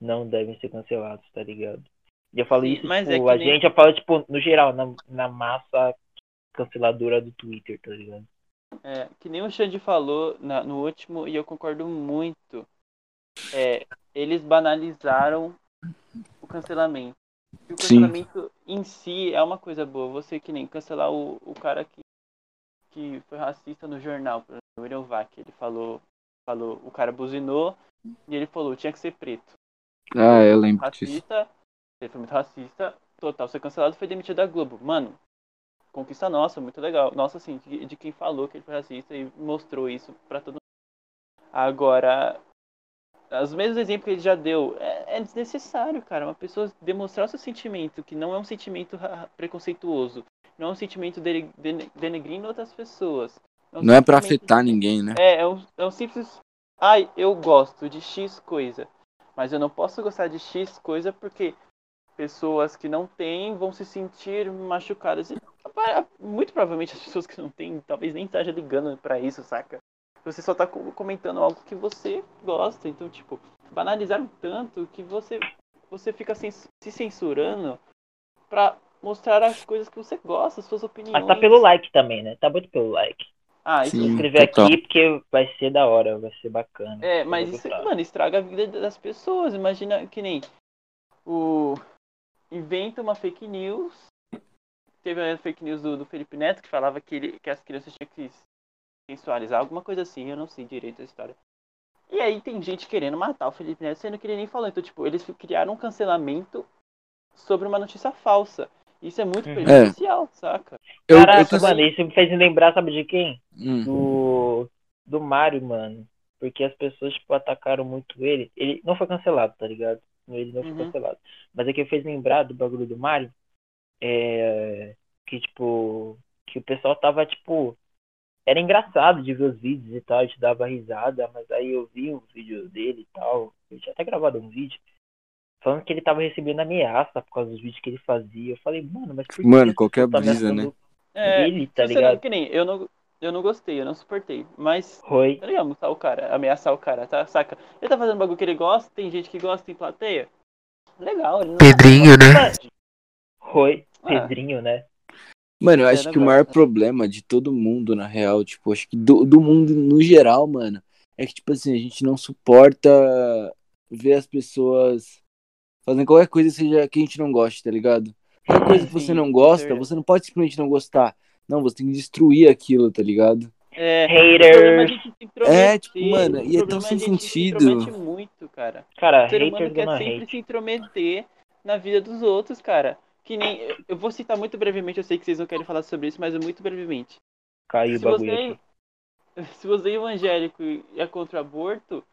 não devem ser canceladas, tá ligado? E eu falo Sim, isso, mas tipo, é a nem- gente já fala, tipo, no geral, na, na massa canceladora do Twitter, tá ligado? É, que nem o Xande falou na- no último, e eu concordo muito. É, eles banalizaram o cancelamento. E o Sim. cancelamento em si é uma coisa boa. Você que nem cancelar o, o cara que, que foi racista no jornal, por exemplo, o William Vac, ele falou, falou, o cara buzinou e ele falou, tinha que ser preto. Ah, eu lembro disso. Ele foi muito racista, total ser cancelado, foi demitido da Globo. Mano, conquista nossa, muito legal. Nossa, assim, de, de quem falou que ele foi racista e mostrou isso pra todo mundo. Agora, os mesmos exemplos que ele já deu, é, é desnecessário, cara. Uma pessoa demonstrar o seu sentimento, que não é um sentimento preconceituoso, não é um sentimento dele- dene- denegrindo outras pessoas. um Não é pra sentimento afetar de- ninguém, né? é, é um, é um simples. Ai, eu gosto de X coisa. Mas eu não posso gostar de X coisa porque pessoas que não têm vão se sentir machucadas. E, muito provavelmente as pessoas que não têm talvez nem estejam ligando pra isso, saca? Você só tá co- comentando algo que você gosta. Então, tipo, banalizaram tanto que você, você fica se censurando pra mostrar as coisas que você gosta, as suas opiniões. Mas tá pelo like também, né? Tá muito pelo like. Ah, isso Sim, escrever total. aqui porque vai ser da hora, vai ser bacana. É, mas isso, gostar. mano, estraga a vida das pessoas. Imagina que nem o. inventa uma fake news. Teve a fake news do, do Felipe Neto que falava que, ele, que as crianças tinham que sensualizar, alguma coisa assim, eu não sei direito a história. E aí tem gente querendo matar o Felipe Neto, sendo que ele nem falou. Então, tipo, eles criaram um cancelamento sobre uma notícia falsa. Isso é muito Uhum. prejudicial, saca? Eu, eu Caraca, tô- mano, isso me fez lembrar, sabe de quem? Hum. Do. Do Mario, mano. Porque as pessoas, tipo, atacaram muito ele. Ele não foi cancelado, tá ligado? Ele não Uhum. cancelado. Mas é que fez lembrar do bagulho do Mario. É. Que, tipo. Que o pessoal tava, tipo. Era engraçado de ver os vídeos e tal, a gente dava risada, mas aí eu vi um vídeo dele e tal. Eu tinha até gravado um vídeo. Falando que ele tava recebendo ameaça por causa dos vídeos que ele fazia. Eu falei, mano, mas por que Mano, qualquer tão brisa, né? É, ele, tá ligado? que nem, eu não, eu não gostei, eu não suportei. Mas Foi. eu não ia ameaçar o cara, ameaçar o cara, tá? Saca? Ele tá fazendo bagulho que ele gosta, tem gente que gosta em plateia. Legal, ele não Pedrinho, né? Foi. Ah. Pedrinho, né? Mano, eu acho né, que o maior problema de todo mundo, na real, tipo, acho que do, do mundo no geral, mano, é que, tipo assim, a gente não suporta ver as pessoas fazendo qualquer coisa seja que a gente não goste, tá ligado? Qualquer coisa que você não gosta, você não pode simplesmente não gostar. Não, você tem que destruir aquilo, tá ligado? É, é se intrometer. É, tipo, mano, e é tão problema sem sentido. se muito, cara. Cara, O ser humano quer sempre hate. se intrometer na vida dos outros, cara. Que nem. eu- vou citar muito brevemente, eu sei que vocês não querem falar sobre isso, mas muito brevemente. Caiu o bagulho você, aqui. *laughs* se você é evangélico e é contra o aborto,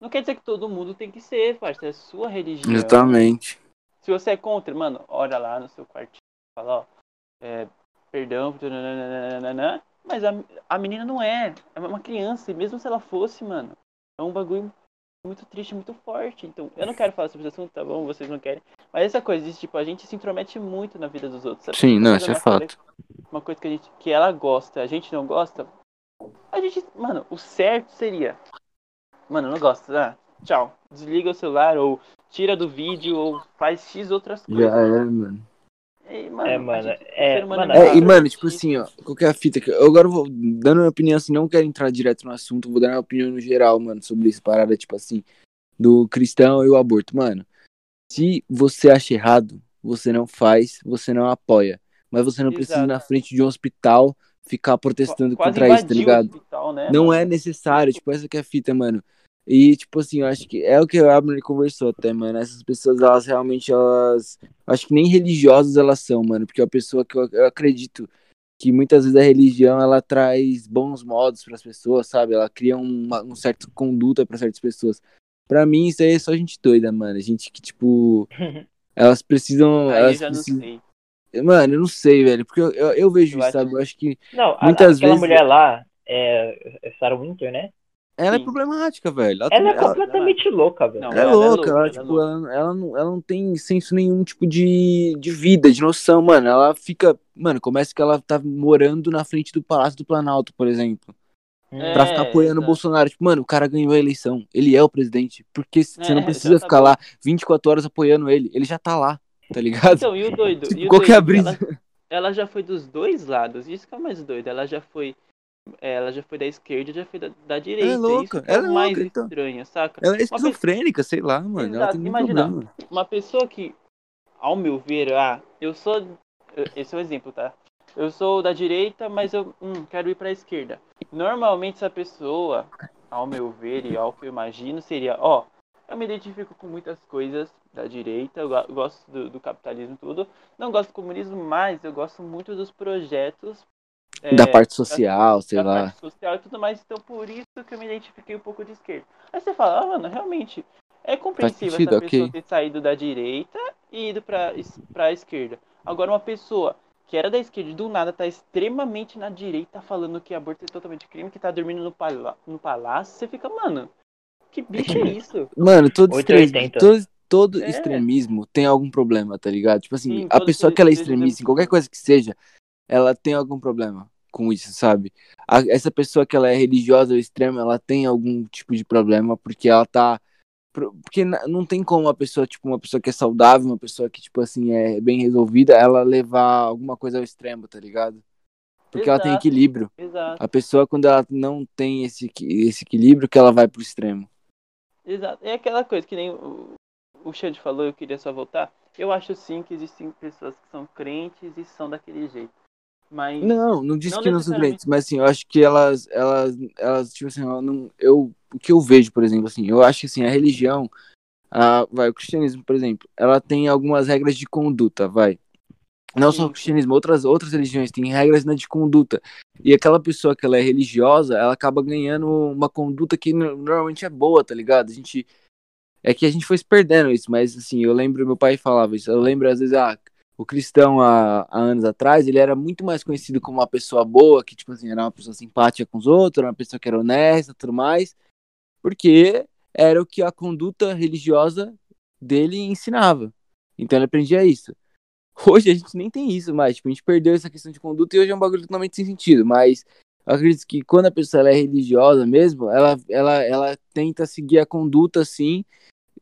não quer dizer que todo mundo tem que ser, parceiro. É a sua religião. Exatamente. Se você é contra, mano, olha lá no seu quartinho, fala, ó, é, perdão, nananana, mas a, a menina não é, é uma criança, e mesmo se ela fosse, mano, é um bagulho muito triste, muito forte. Então, eu não quero falar sobre esse assunto, tá bom? Vocês não querem. Mas essa coisa de, tipo, a gente se intromete muito na vida dos outros. sabe? Sim, não, isso é fato. Uma coisa que, a gente, que ela gosta, a gente não gosta, a gente, mano, o certo seria, mano, não gosta, ah, tchau, desliga o celular, ou tira do vídeo, ou faz X outras coisas. Já é, mano. E, mano, É, mano, gente- é, ser humano mano, muito É, e mano, tipo assim, ó, qualquer fita que. Eu agora vou dando minha opinião assim, não quero entrar direto no assunto, vou dar minha opinião no geral, mano, sobre essa parada, tipo assim, do cristão e o aborto. Mano, se você acha errado, você não faz, você não apoia. Mas você não precisa ir na Exato. frente de um hospital ficar protestando Quase contra isso, tá ligado? hospital, né, Não mano? é necessário, tipo, essa que é a fita, mano. E, tipo assim, eu acho que é o que o Abner conversou até, mano. Essas pessoas, elas realmente, elas. Acho que nem religiosas elas são, mano. Porque é uma pessoa que eu, eu acredito que muitas vezes a religião ela traz bons modos para as pessoas, sabe? Ela cria uma um certa conduta para certas pessoas. Pra mim, isso aí é só gente doida, mano. Gente que, tipo. *laughs* Elas precisam. Aí eu elas já não precisam... sei. Mano, eu não sei, velho. Porque eu, eu, eu vejo Eu isso, acho- sabe? Eu acho que Não, a- Muitas aquela vezes- mulher lá, é, é Sarah Winter, né? Ela é Sim. problemática, velho. Ela, Ela é ela- completamente louca, velho. Não, Ela é ela é louca, ela, ela é tipo, louca. ela, ela não, ela não tem senso nenhum tipo de, de vida, de noção, mano. Ela fica. Mano, começa que ela tá morando na frente do Palácio do Planalto, por exemplo. Hum. Pra É, ficar apoiando o. Bolsonaro. Tipo, mano, o cara ganhou a eleição. Ele é o presidente. Porque você É, não precisa tá ficar lá 24 horas apoiando ele. Ele já tá lá, tá ligado? Então, e o doido? *laughs* Tipo, e o qual que é a doido? brisa? Ela, ela já foi dos dois lados. Isso que é mais doido. Ela já foi. É, Ela já foi da esquerda já foi da, da direita. louca, Isso que é ela o é mais louca, então. estranho, saca? Ela é pessoa- esquizofrênica, sei lá, mano. Ela Exato, imagina. problema. Uma pessoa que, ao meu ver, ah, eu sou. Esse é o exemplo, tá? Eu sou da direita, mas eu hum, quero ir pra esquerda. Normalmente essa pessoa, ao meu ver e ao que eu imagino, seria, ó, eu me identifico com muitas coisas da direita, eu go- gosto do, do capitalismo tudo. Não gosto do comunismo, mas eu gosto muito dos projetos é, da parte social, sei da lá. parte social e tudo mais, então por isso que eu me identifiquei um pouco de esquerda. Aí você fala, ah, mano, realmente, é compreensível sentido, essa pessoa ok. ter saído da direita e ido pra, pra esquerda. Agora, uma pessoa que era da esquerda e do nada tá extremamente na direita falando que aborto é totalmente crime, que tá dormindo no, pala no palácio, você fica, mano, que bicho é isso? *laughs* Mano, todo, 880. extremismo, todo, todo É. extremismo tem algum problema, tá ligado? Tipo assim, Sim, a pessoa que ela é extremista, em qualquer coisa que seja, ela tem algum problema com isso, sabe? A- essa pessoa que ela é religiosa ou extrema, ela tem algum tipo de problema porque ela tá. Porque não tem como uma pessoa, tipo, uma pessoa que é saudável, uma pessoa que, tipo assim, é bem resolvida, ela levar alguma coisa ao extremo, tá ligado? Porque ela tem Exato. equilíbrio. Exato, A pessoa, quando ela não tem esse, esse equilíbrio, que ela vai pro extremo. exato. É aquela coisa que nem o, o Xande falou, eu queria só voltar. Eu acho sim que existem pessoas que são crentes e são daquele jeito. Mas Não, não disse Não que não são crentes, mas assim, eu acho que elas, elas, elas, tipo assim, ela não, eu, o que eu vejo, por exemplo, assim, eu acho que assim, a religião, a, vai, o cristianismo, por exemplo, ela tem algumas regras de conduta, vai. Não só Sim, o sim. cristianismo, outras, outras religiões têm regras né, de conduta. E aquela pessoa que ela é religiosa, ela acaba ganhando uma conduta que no- normalmente é boa, tá ligado? A gente. É que a gente foi se perdendo isso, mas assim, eu lembro, meu pai falava isso, eu lembro às vezes, ah, o cristão há, há anos atrás, ele era muito mais conhecido como uma pessoa boa, que tipo assim, era uma pessoa simpática com os outros, era uma pessoa que era honesta tudo mais, porque era o que a conduta religiosa dele ensinava. Então ele aprendia isso. Hoje a gente nem tem isso mais, tipo, a gente perdeu essa questão de conduta e hoje é um bagulho totalmente sem sentido, mas eu acredito que quando a pessoa é religiosa mesmo, ela, ela, ela tenta seguir a conduta assim,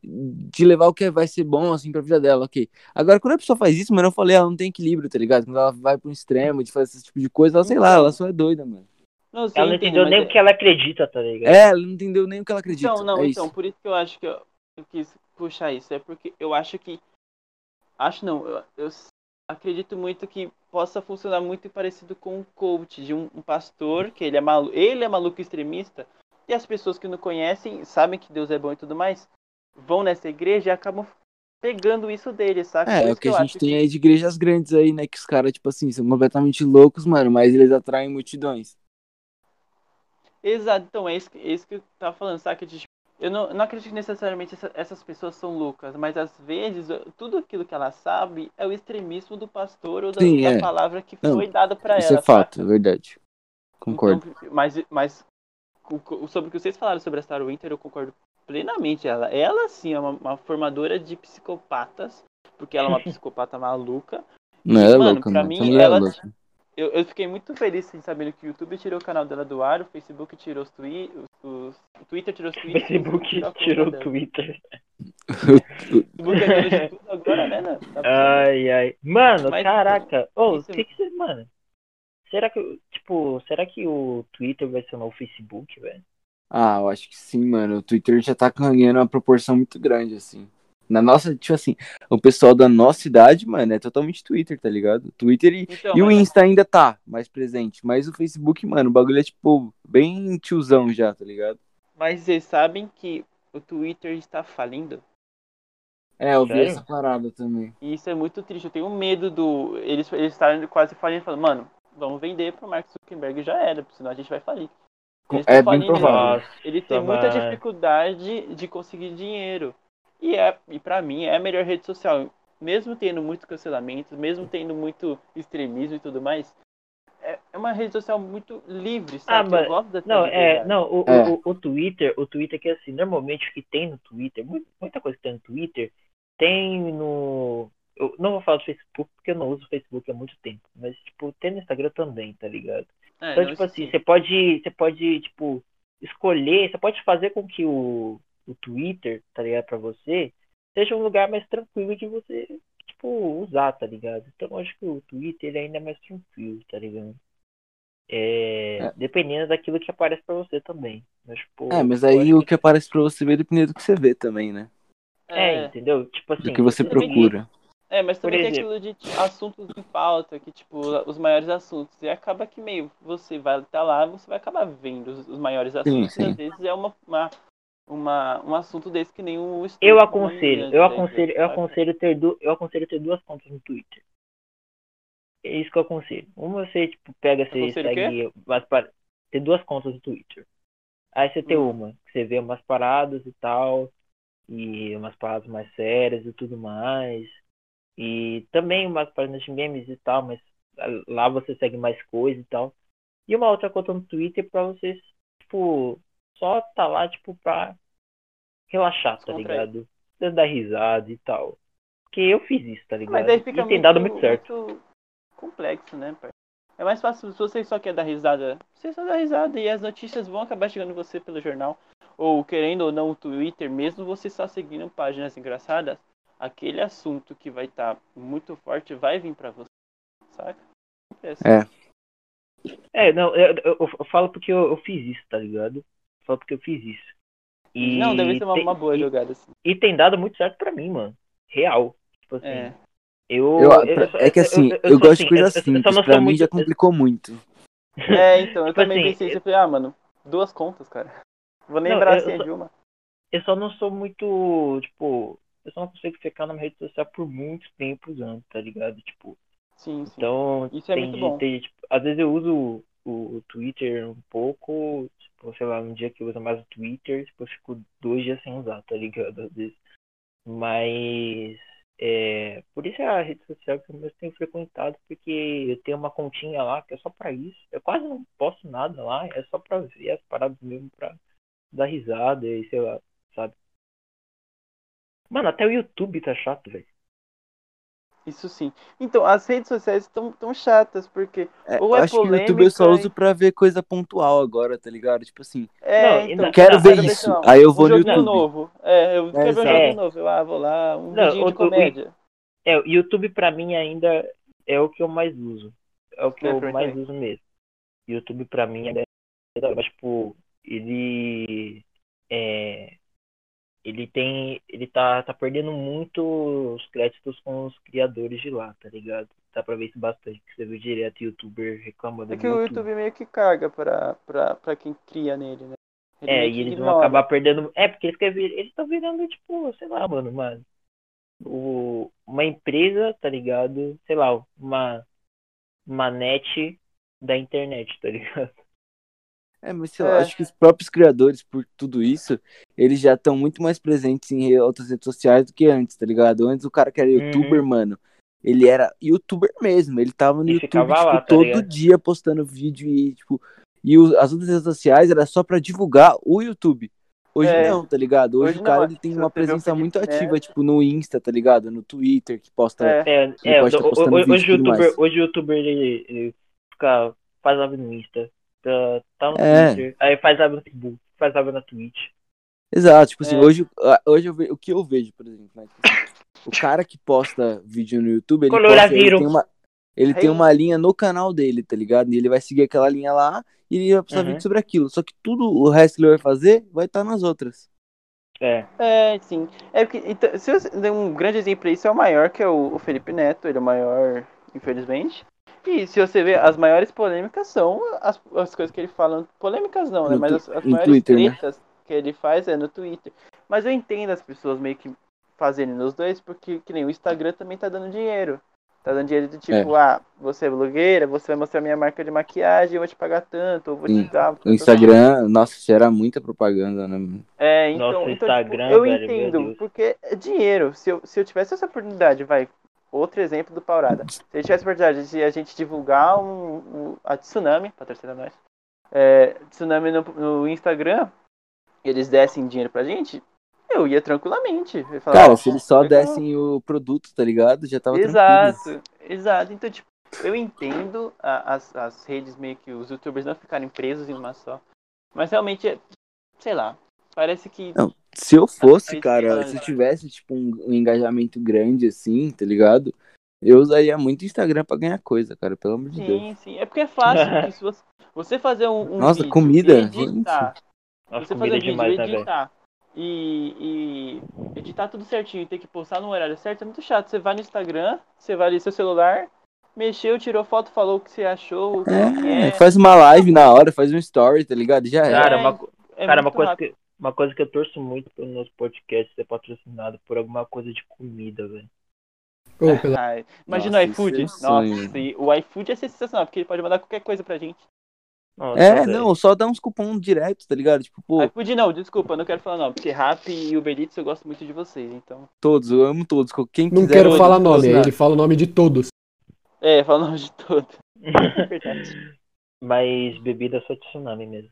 de levar o que vai ser bom assim pra vida dela, ok. Agora, quando a pessoa faz isso, mano, eu falei, ela não tem equilíbrio, tá ligado? Quando ela vai pro extremo de fazer esse tipo de coisa, ela, sei lá, ela só é doida, mano. Não, sei, Ela não entendo, entendeu nem é- o que ela acredita, tá ligado? É, ela não entendeu nem o que ela acredita. Então, não, é então, isso. por isso que eu acho que eu, eu quis puxar isso. É porque eu acho que. Acho não, eu, eu acredito muito que possa funcionar muito parecido com um coach de um, um pastor, que ele é maluco, ele é maluco extremista, e as pessoas que não conhecem, sabem que Deus é bom e tudo mais, vão nessa igreja e acabam pegando isso dele, saca? Por É, é isso o que a gente tem que- aí de igrejas grandes aí, né? Que os caras, tipo assim, são completamente loucos, mano, mas eles atraem multidões. Exato, então é isso, que- é isso que eu tava falando, tipo, eu não, não acredito que necessariamente essa- essas pessoas são loucas, mas às vezes tudo aquilo que ela sabe é o extremismo do pastor ou da, Sim, da é. palavra que Não, foi dada pra Isso ela. é fato, é verdade. Concordo. Então, mas, mas sobre o que vocês falaram sobre a Star Winter, eu concordo plenamente. Ela, ela sim é uma, uma formadora de psicopatas, porque ela é uma *laughs* psicopata maluca. não, e, ela é mano, louca, pra mano. mim, é ela- louca. Eu, eu fiquei muito feliz em saber que o YouTube tirou o canal dela do ar, o Facebook tirou os tweets, os, o Twitter tirou os O tweets. Facebook tirou a conta tirou o. Twitter. *laughs* O Facebook é tudo agora, né? né? Tá Ai, ai. Mano, Mas- caraca. Ô, Isso- que que você. Mano. Será que. Tipo, será que o Twitter vai ser o novo Facebook, velho? Ah, eu acho que sim, mano. O Twitter já tá ganhando uma proporção muito grande, assim. Na nossa, tipo assim, o pessoal da nossa idade, mano, é totalmente Twitter, tá ligado? Twitter e, Então, e o Insta ainda tá mais presente. Mas o Facebook, mano, o bagulho é, tipo, bem tiozão já, tá ligado? Mas vocês sabem que o Twitter está falindo? É, eu vi Sério? essa parada também. E isso é muito triste. Eu tenho medo do. Eles, eles estarem quase falindo, falando, mano, vamos vender pro Mark Zuckerberg já era, senão a gente vai falir. Eles É bem provável. Ele, tem muita dificuldade de conseguir dinheiro. E, é, e pra mim é a melhor rede social. Mesmo tendo muito cancelamento, mesmo tendo muito extremismo e tudo mais, é, é uma rede social muito livre, sabe? mas- Eu gosto dessa Não, é, não, o, É. o, o Twitter, o Twitter que é assim, normalmente o que tem no Twitter, mu- muita coisa que tem no Twitter, tem no. Eu não vou falar do Facebook porque eu não uso o Facebook há muito tempo, mas tipo, tem no Instagram também, tá ligado? É, Então, tipo assim, sim. você pode, você pode, tipo, escolher, você pode fazer com que o, o Twitter, tá ligado, pra você, seja um lugar mais tranquilo de você, tipo, usar, tá ligado? Então, eu acho que o Twitter ele ainda é mais tranquilo, tá ligado? É, É. dependendo daquilo que aparece pra você também. Mas, tipo, É, mas aí o que aparece pra você ver depende do que você vê também, né? É, entendeu? Tipo assim, Do que você procura. É, mas também tem aquilo de tipo, assuntos em pauta, que tipo, os maiores assuntos. E acaba que meio, você vai estar lá, você vai acabar vendo os, os maiores assuntos. sim. E às vezes é uma, uma, uma- um assunto desse que nem o estudo Eu do aconselho, eu né, aconselho, eu saca? aconselho ter du, eu aconselho ter duas contas no Twitter. É isso que eu aconselho. Uma você tipo pega, você segue umas par... ter duas contas no Twitter. Aí você tem Hum. uma que você vê umas paradas e tal e umas paradas mais sérias e tudo mais. E também umas páginas de memes e tal, mas lá você segue mais coisa e tal. E uma outra conta no Twitter pra você, tipo, só tá lá, tipo, pra relaxar, tá ligado? Dar risada e tal. Porque eu fiz isso, tá ligado? Mas aí fica e tem dado muito certo. muito complexo, né, pai? É mais fácil se você só quer dar risada, você só dá risada e as notícias vão acabar chegando você pelo jornal. Ou querendo ou não o Twitter, mesmo você só seguindo páginas engraçadas, aquele assunto que vai estar muito forte vai vir pra você, saca? É assim. É. É, não, eu, eu- eu falo porque eu, eu fiz isso, tá ligado? Eu falo porque eu fiz isso. E Não, deve ser uma, tem- uma boa e- jogada assim. E tem dado muito certo pra mim, mano. Real. Tipo tipo assim. É. Eu, Eu, eu sou- é que assim, eu, gosto assim, de coisas simples. não Pra mim muito- já complicou muito. *laughs* É, então, eu Tipo também assim, pensei isso. eu- falei, ah, mano, duas contas, cara. Vou Não, lembrar eu- a senha eu só- de uma. Eu só não sou muito, tipo, eu só não consigo ficar na minha rede social por muito tempo usando, tá ligado? Tipo, Sim, sim. então Isso é tem muito de bom. ter, tipo, às vezes eu uso o, o Twitter um pouco, tipo, sei lá, um dia que eu uso mais o Twitter, tipo, eu fico dois dias sem usar, tá ligado? Às vezes. Mas é, por isso é a rede social que eu mais tenho frequentado, porque eu tenho uma continha lá que é só pra isso. Eu quase não posto nada lá, é só pra ver as paradas mesmo, pra dar risada e sei lá, sabe? Mano, até o YouTube tá chato, velho. Isso sim. Então, as redes sociais estão tão chatas, porque. É, Ou eu é acho que o YouTube eu só polêmica uso pra ver coisa pontual agora, tá ligado? Tipo assim, É, Não, então. não, quero não, ver Aí isso, aí eu vou um no YouTube. novo. É, eu quero ver um joguinho novo. Eu, ah, vou lá, um Não, vidinho o- de o- comédia. É, o YouTube pra mim ainda é o que eu mais uso. É o que É, eu mais uso mesmo. YouTube pra mim ainda é, mas, tipo, ele é ele tem ele tá tá perdendo muito os créditos com os criadores de lá, tá ligado? Dá pra ver isso bastante, que você vê direto youtuber reclamando É que o YouTube meio que caga pra, pra, pra quem cria nele, né? Ele É, e eles vão ignora. acabar perdendo. É, porque eles querem vir- eles estão virando, tipo, sei lá, mano, mano. O, uma empresa, tá ligado? Sei lá, uma, uma net da internet, tá ligado? É, mas sei lá, É. acho que os próprios criadores, por tudo isso, eles já estão muito mais presentes em outras redes sociais do que antes, tá ligado? Antes o cara que era Uhum. youtuber, mano, ele era youtuber mesmo, ele tava no E YouTube, tipo, lá, tá todo ligado? dia postando vídeo e, tipo, e o- as outras redes sociais era só pra divulgar o YouTube. Hoje É. não, tá ligado? Hoje, Hoje o cara não, ele tem uma presença Felipe muito ativa, Neto- tipo, no Insta, tá ligado? No Twitter, que posta É. É, é hoje o youtuber, hoje o youtuber ele, ele fica, faz live no Insta, tá, tá no É. Twitter, aí faz live no Facebook, faz na Twitch. Exato, tipo assim, É. hoje, hoje eu ve- o que eu vejo, por exemplo, né? o cara que posta vídeo no YouTube, ele, posta, ele tem uma ele tem Hey. uma linha no canal dele, tá ligado? E ele vai seguir aquela linha lá e ele vai postar Uhum. vídeo sobre aquilo. Só que tudo o resto que ele vai fazer vai estar nas outras. É. É, sim. É porque, então, se você der um grande exemplo aí, isso é o maior, que é o, o Felipe Neto, ele é o maior, infelizmente. E se você ver, as maiores polêmicas são as, as coisas que ele fala. Polêmicas não, né? No Mas as, as maiores Twitter, né? tretas que ele faz é no Twitter. Mas eu entendo as pessoas meio que fazerem nos dois, porque que nem o Instagram também tá dando dinheiro. Tá dando dinheiro do tipo, ah, você é blogueira, você vai mostrar minha marca de maquiagem, eu vou te pagar tanto, eu vou Sim. te dar. O Instagram, nossa, gera muita propaganda, né? É, então, Nossa, então Instagram, tipo, eu velho, meu entendo, Deus. porque é dinheiro. Se eu, se eu tivesse essa oportunidade, vai. Outro exemplo do Paurada. Se eu tivesse a oportunidade de a gente divulgar um, um- a Tsunami, patrocina nós, é, Tsunami no, no Instagram, eles dessem dinheiro pra gente, eu ia tranquilamente. Eu falar, Cara, se eles só dessem o produto, tá ligado? Já tava tranquilo. Exato, exato. Então, tipo, eu entendo a- as, as redes meio que os youtubers não ficarem presos em uma só. Mas realmente, é- sei lá, parece que. Não, Se eu fosse, cara, se eu tivesse, tipo, um, um engajamento grande assim, tá ligado? Eu usaria muito Instagram pra ganhar coisa, cara, pelo amor de Deus. Sim, sim. É porque é fácil. porque *laughs* se você, você fazer um, um Nossa, vídeo, comida, editar, Nossa, você comida fazer é um vídeo, né, editar e, e editar tudo certinho e ter que postar no horário certo é muito chato. Você vai no Instagram, você vai ali no seu celular, mexeu, tirou foto, falou o que você achou, o que É, é. faz uma live na hora, faz um story, tá ligado? Já é. Cara, É, uma, é cara uma, coisa rápido. que, uma coisa que eu torço muito pro nosso podcast ser patrocinado por alguma coisa de comida, velho. Ô, pela- imagina Nossa, o iFood. é. Nossa, o iFood é sensacional, porque ele pode mandar qualquer coisa pra gente. Nossa, É, não, só dá uns cupom direto, tá ligado? Tipo, pô, iFood não, desculpa, não quero falar não, porque Rap e Uber Eats eu gosto muito de vocês, então. todos, eu amo todos. Quem Não quiser, quero falar nome, ele fala o nome de todos. É, fala o nome de todo. Verdade. *laughs* Mas bebida só tsunami mesmo.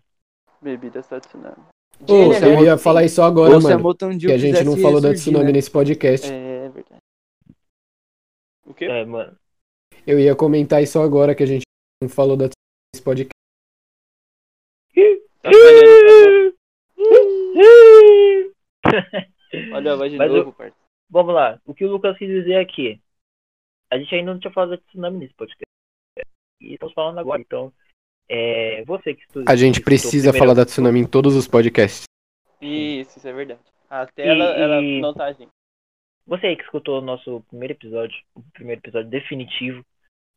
Bebida só tsunami. Ô, De eu ia falar isso agora, Ou se a mano. Que a gente não falou da tsunami né? nesse podcast. É verdade. O quê? É, mano. Eu ia comentar isso agora, que a gente não falou da tsunami nesse podcast. Tá tá. *laughs* Olha, vai de Mas novo, eu- parça. Vamos lá. O que o Lucas quis dizer aqui. A gente ainda não tinha falado da tsunami nesse podcast. E estamos falando agora. Então, é, você que estuda. A gente precisa falar da primeiro- tsunami em todos os podcasts. Isso, isso é verdade. Até E- ela, ela e- não tá, gente. você aí que escutou o nosso primeiro episódio, o primeiro episódio definitivo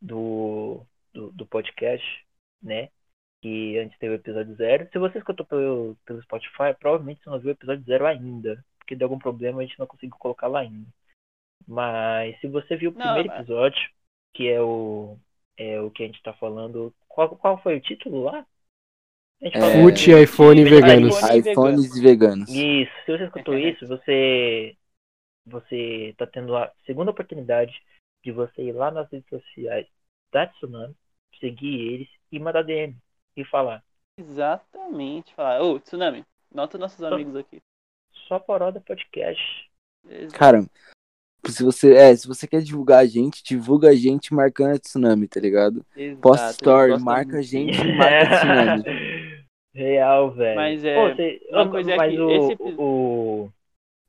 do, do, do podcast, né? Que antes teve o episódio zero. Se você escutou pelo, pelo Spotify, provavelmente você não viu o episódio zero ainda. Porque deu algum problema a gente não conseguiu colocar lá ainda. Mas se você viu o Não, primeiro mas- episódio, que é o, é o que a gente tá falando. Qual, qual foi o título lá? É, Fute, iPhone iPhone. veganos. iPhone. iPhones veganos. Isso, se você escutou *laughs* isso, você você tá tendo a segunda oportunidade de você ir lá nas redes sociais da Tsunami, seguir eles e mandar DM e falar Exatamente. Falar, ô, Tsunami, nota nossos amigos aqui. só Poroda Podcast. Cara, se você, é, se você quer divulgar a gente, divulga a gente marcando a Tsunami, tá ligado? exato, eles story, marca a gente *laughs* e marca a Tsunami. Real, velho. Mas é, Pô, você- uma coisa é mas que o, esse o,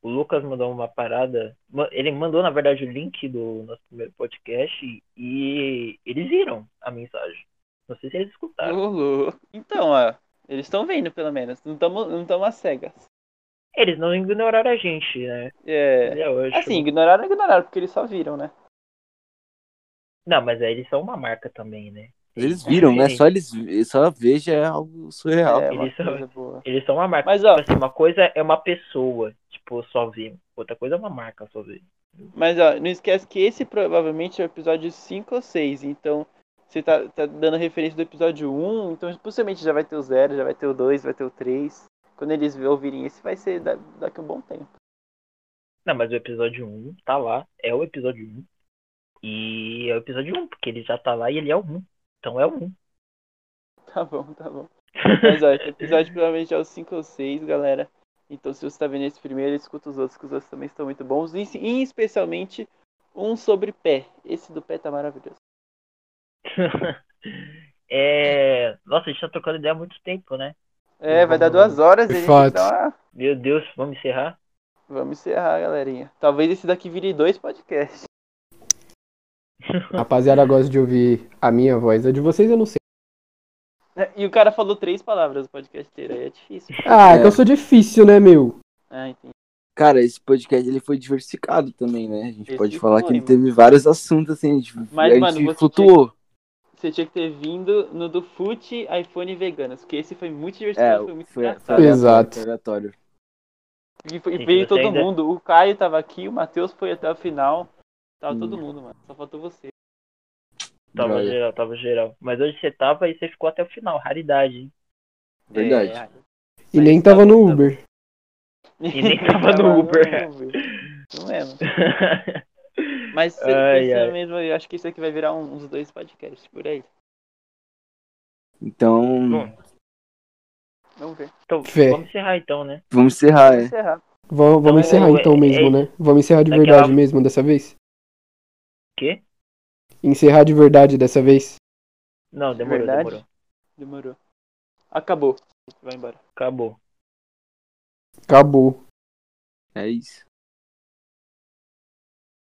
o Lucas mandou uma parada. Ele mandou, na verdade, o link do nosso primeiro podcast e eles viram a mensagem. Não sei se eles escutaram. Então, ó, eles estão vendo pelo menos. Não estamos não tamo às cegas. Eles não ignoraram a gente, né? É. Acho- Assim, ignoraram, ignoraram, porque eles só viram, né? Não, mas aí eles são uma marca também, né? Eles viram, né? diferente. Só eles só ver já é algo surreal. é, uma eles são-. Eles são uma marca. Mas, ó, Tipo assim, uma coisa é uma pessoa, tipo, só ver. Outra coisa é uma marca só ver. Mas ó, não esquece que esse provavelmente é o episódio 5 ou 6. Então, você tá, tá dando referência do episódio 1, então possivelmente já vai ter o 0, já vai ter o 2, vai ter o 3. Quando eles ouvirem esse, vai ser da- daqui a um bom tempo. Não, mas o episódio 1 tá lá, é o episódio 1. E é o episódio 1, porque ele já tá lá e ele é o 1. Então é o 1. Tá bom, tá bom. Mas ó, esse episódio provavelmente é o 5 ou 6, galera. Então se você tá vendo esse primeiro, escuta os outros, que os outros também estão muito bons. E, e especialmente um sobre pé. Esse do pé tá maravilhoso. *laughs* é. Nossa, a gente tá trocando ideia há muito tempo, né? É, vai dar duas horas e a gente Fato. dá uma... Meu Deus, vamos encerrar? Vamos encerrar, galerinha. Talvez esse daqui vire dois podcasts. Rapaziada gosta de ouvir a minha voz. A de vocês eu não sei. É, E o cara falou três palavras no podcast inteiro, aí é difícil. Ah, é É. que eu sou difícil, né, meu? Ah, entendi. Cara, esse podcast ele foi diversificado também, né? A gente Esse pode falar que foi, ele teve vários assuntos, assim, a gente, Mas, a mano, gente flutuou. Você tinha que ter vindo no do Fute, iPhone e Veganos, porque esse foi muito É, diversificado, foi muito foi, engraçado. Exato. aleatório. E, e veio todo ainda- mundo. O Caio tava aqui, o Matheus foi até o final. Tava Hum. todo mundo, mano. Só faltou você. Tava geral, tava geral. Mas hoje você tava e você ficou até o final. Raridade, hein? Verdade. É, E mas nem tava bom, no Uber. E nem tava *laughs* no Uber. Isso mesmo. *laughs* Mas se- Ai, ai. mesmo, eu acho que isso aqui vai virar um- uns dois podcasts por aí. Então, Bom, Vamos ver. então, Fé. vamos encerrar então, né? vamos encerrar, Vamos é. encerrar. Vamos, vamos Então, encerrar é- então é- mesmo, né? Vamos encerrar de Daquela- verdade mesmo dessa vez? Quê? Encerrar de verdade dessa vez? Não, demorou, Verdade? demorou. Demorou. Acabou. Vai embora. Acabou. Acabou. É isso.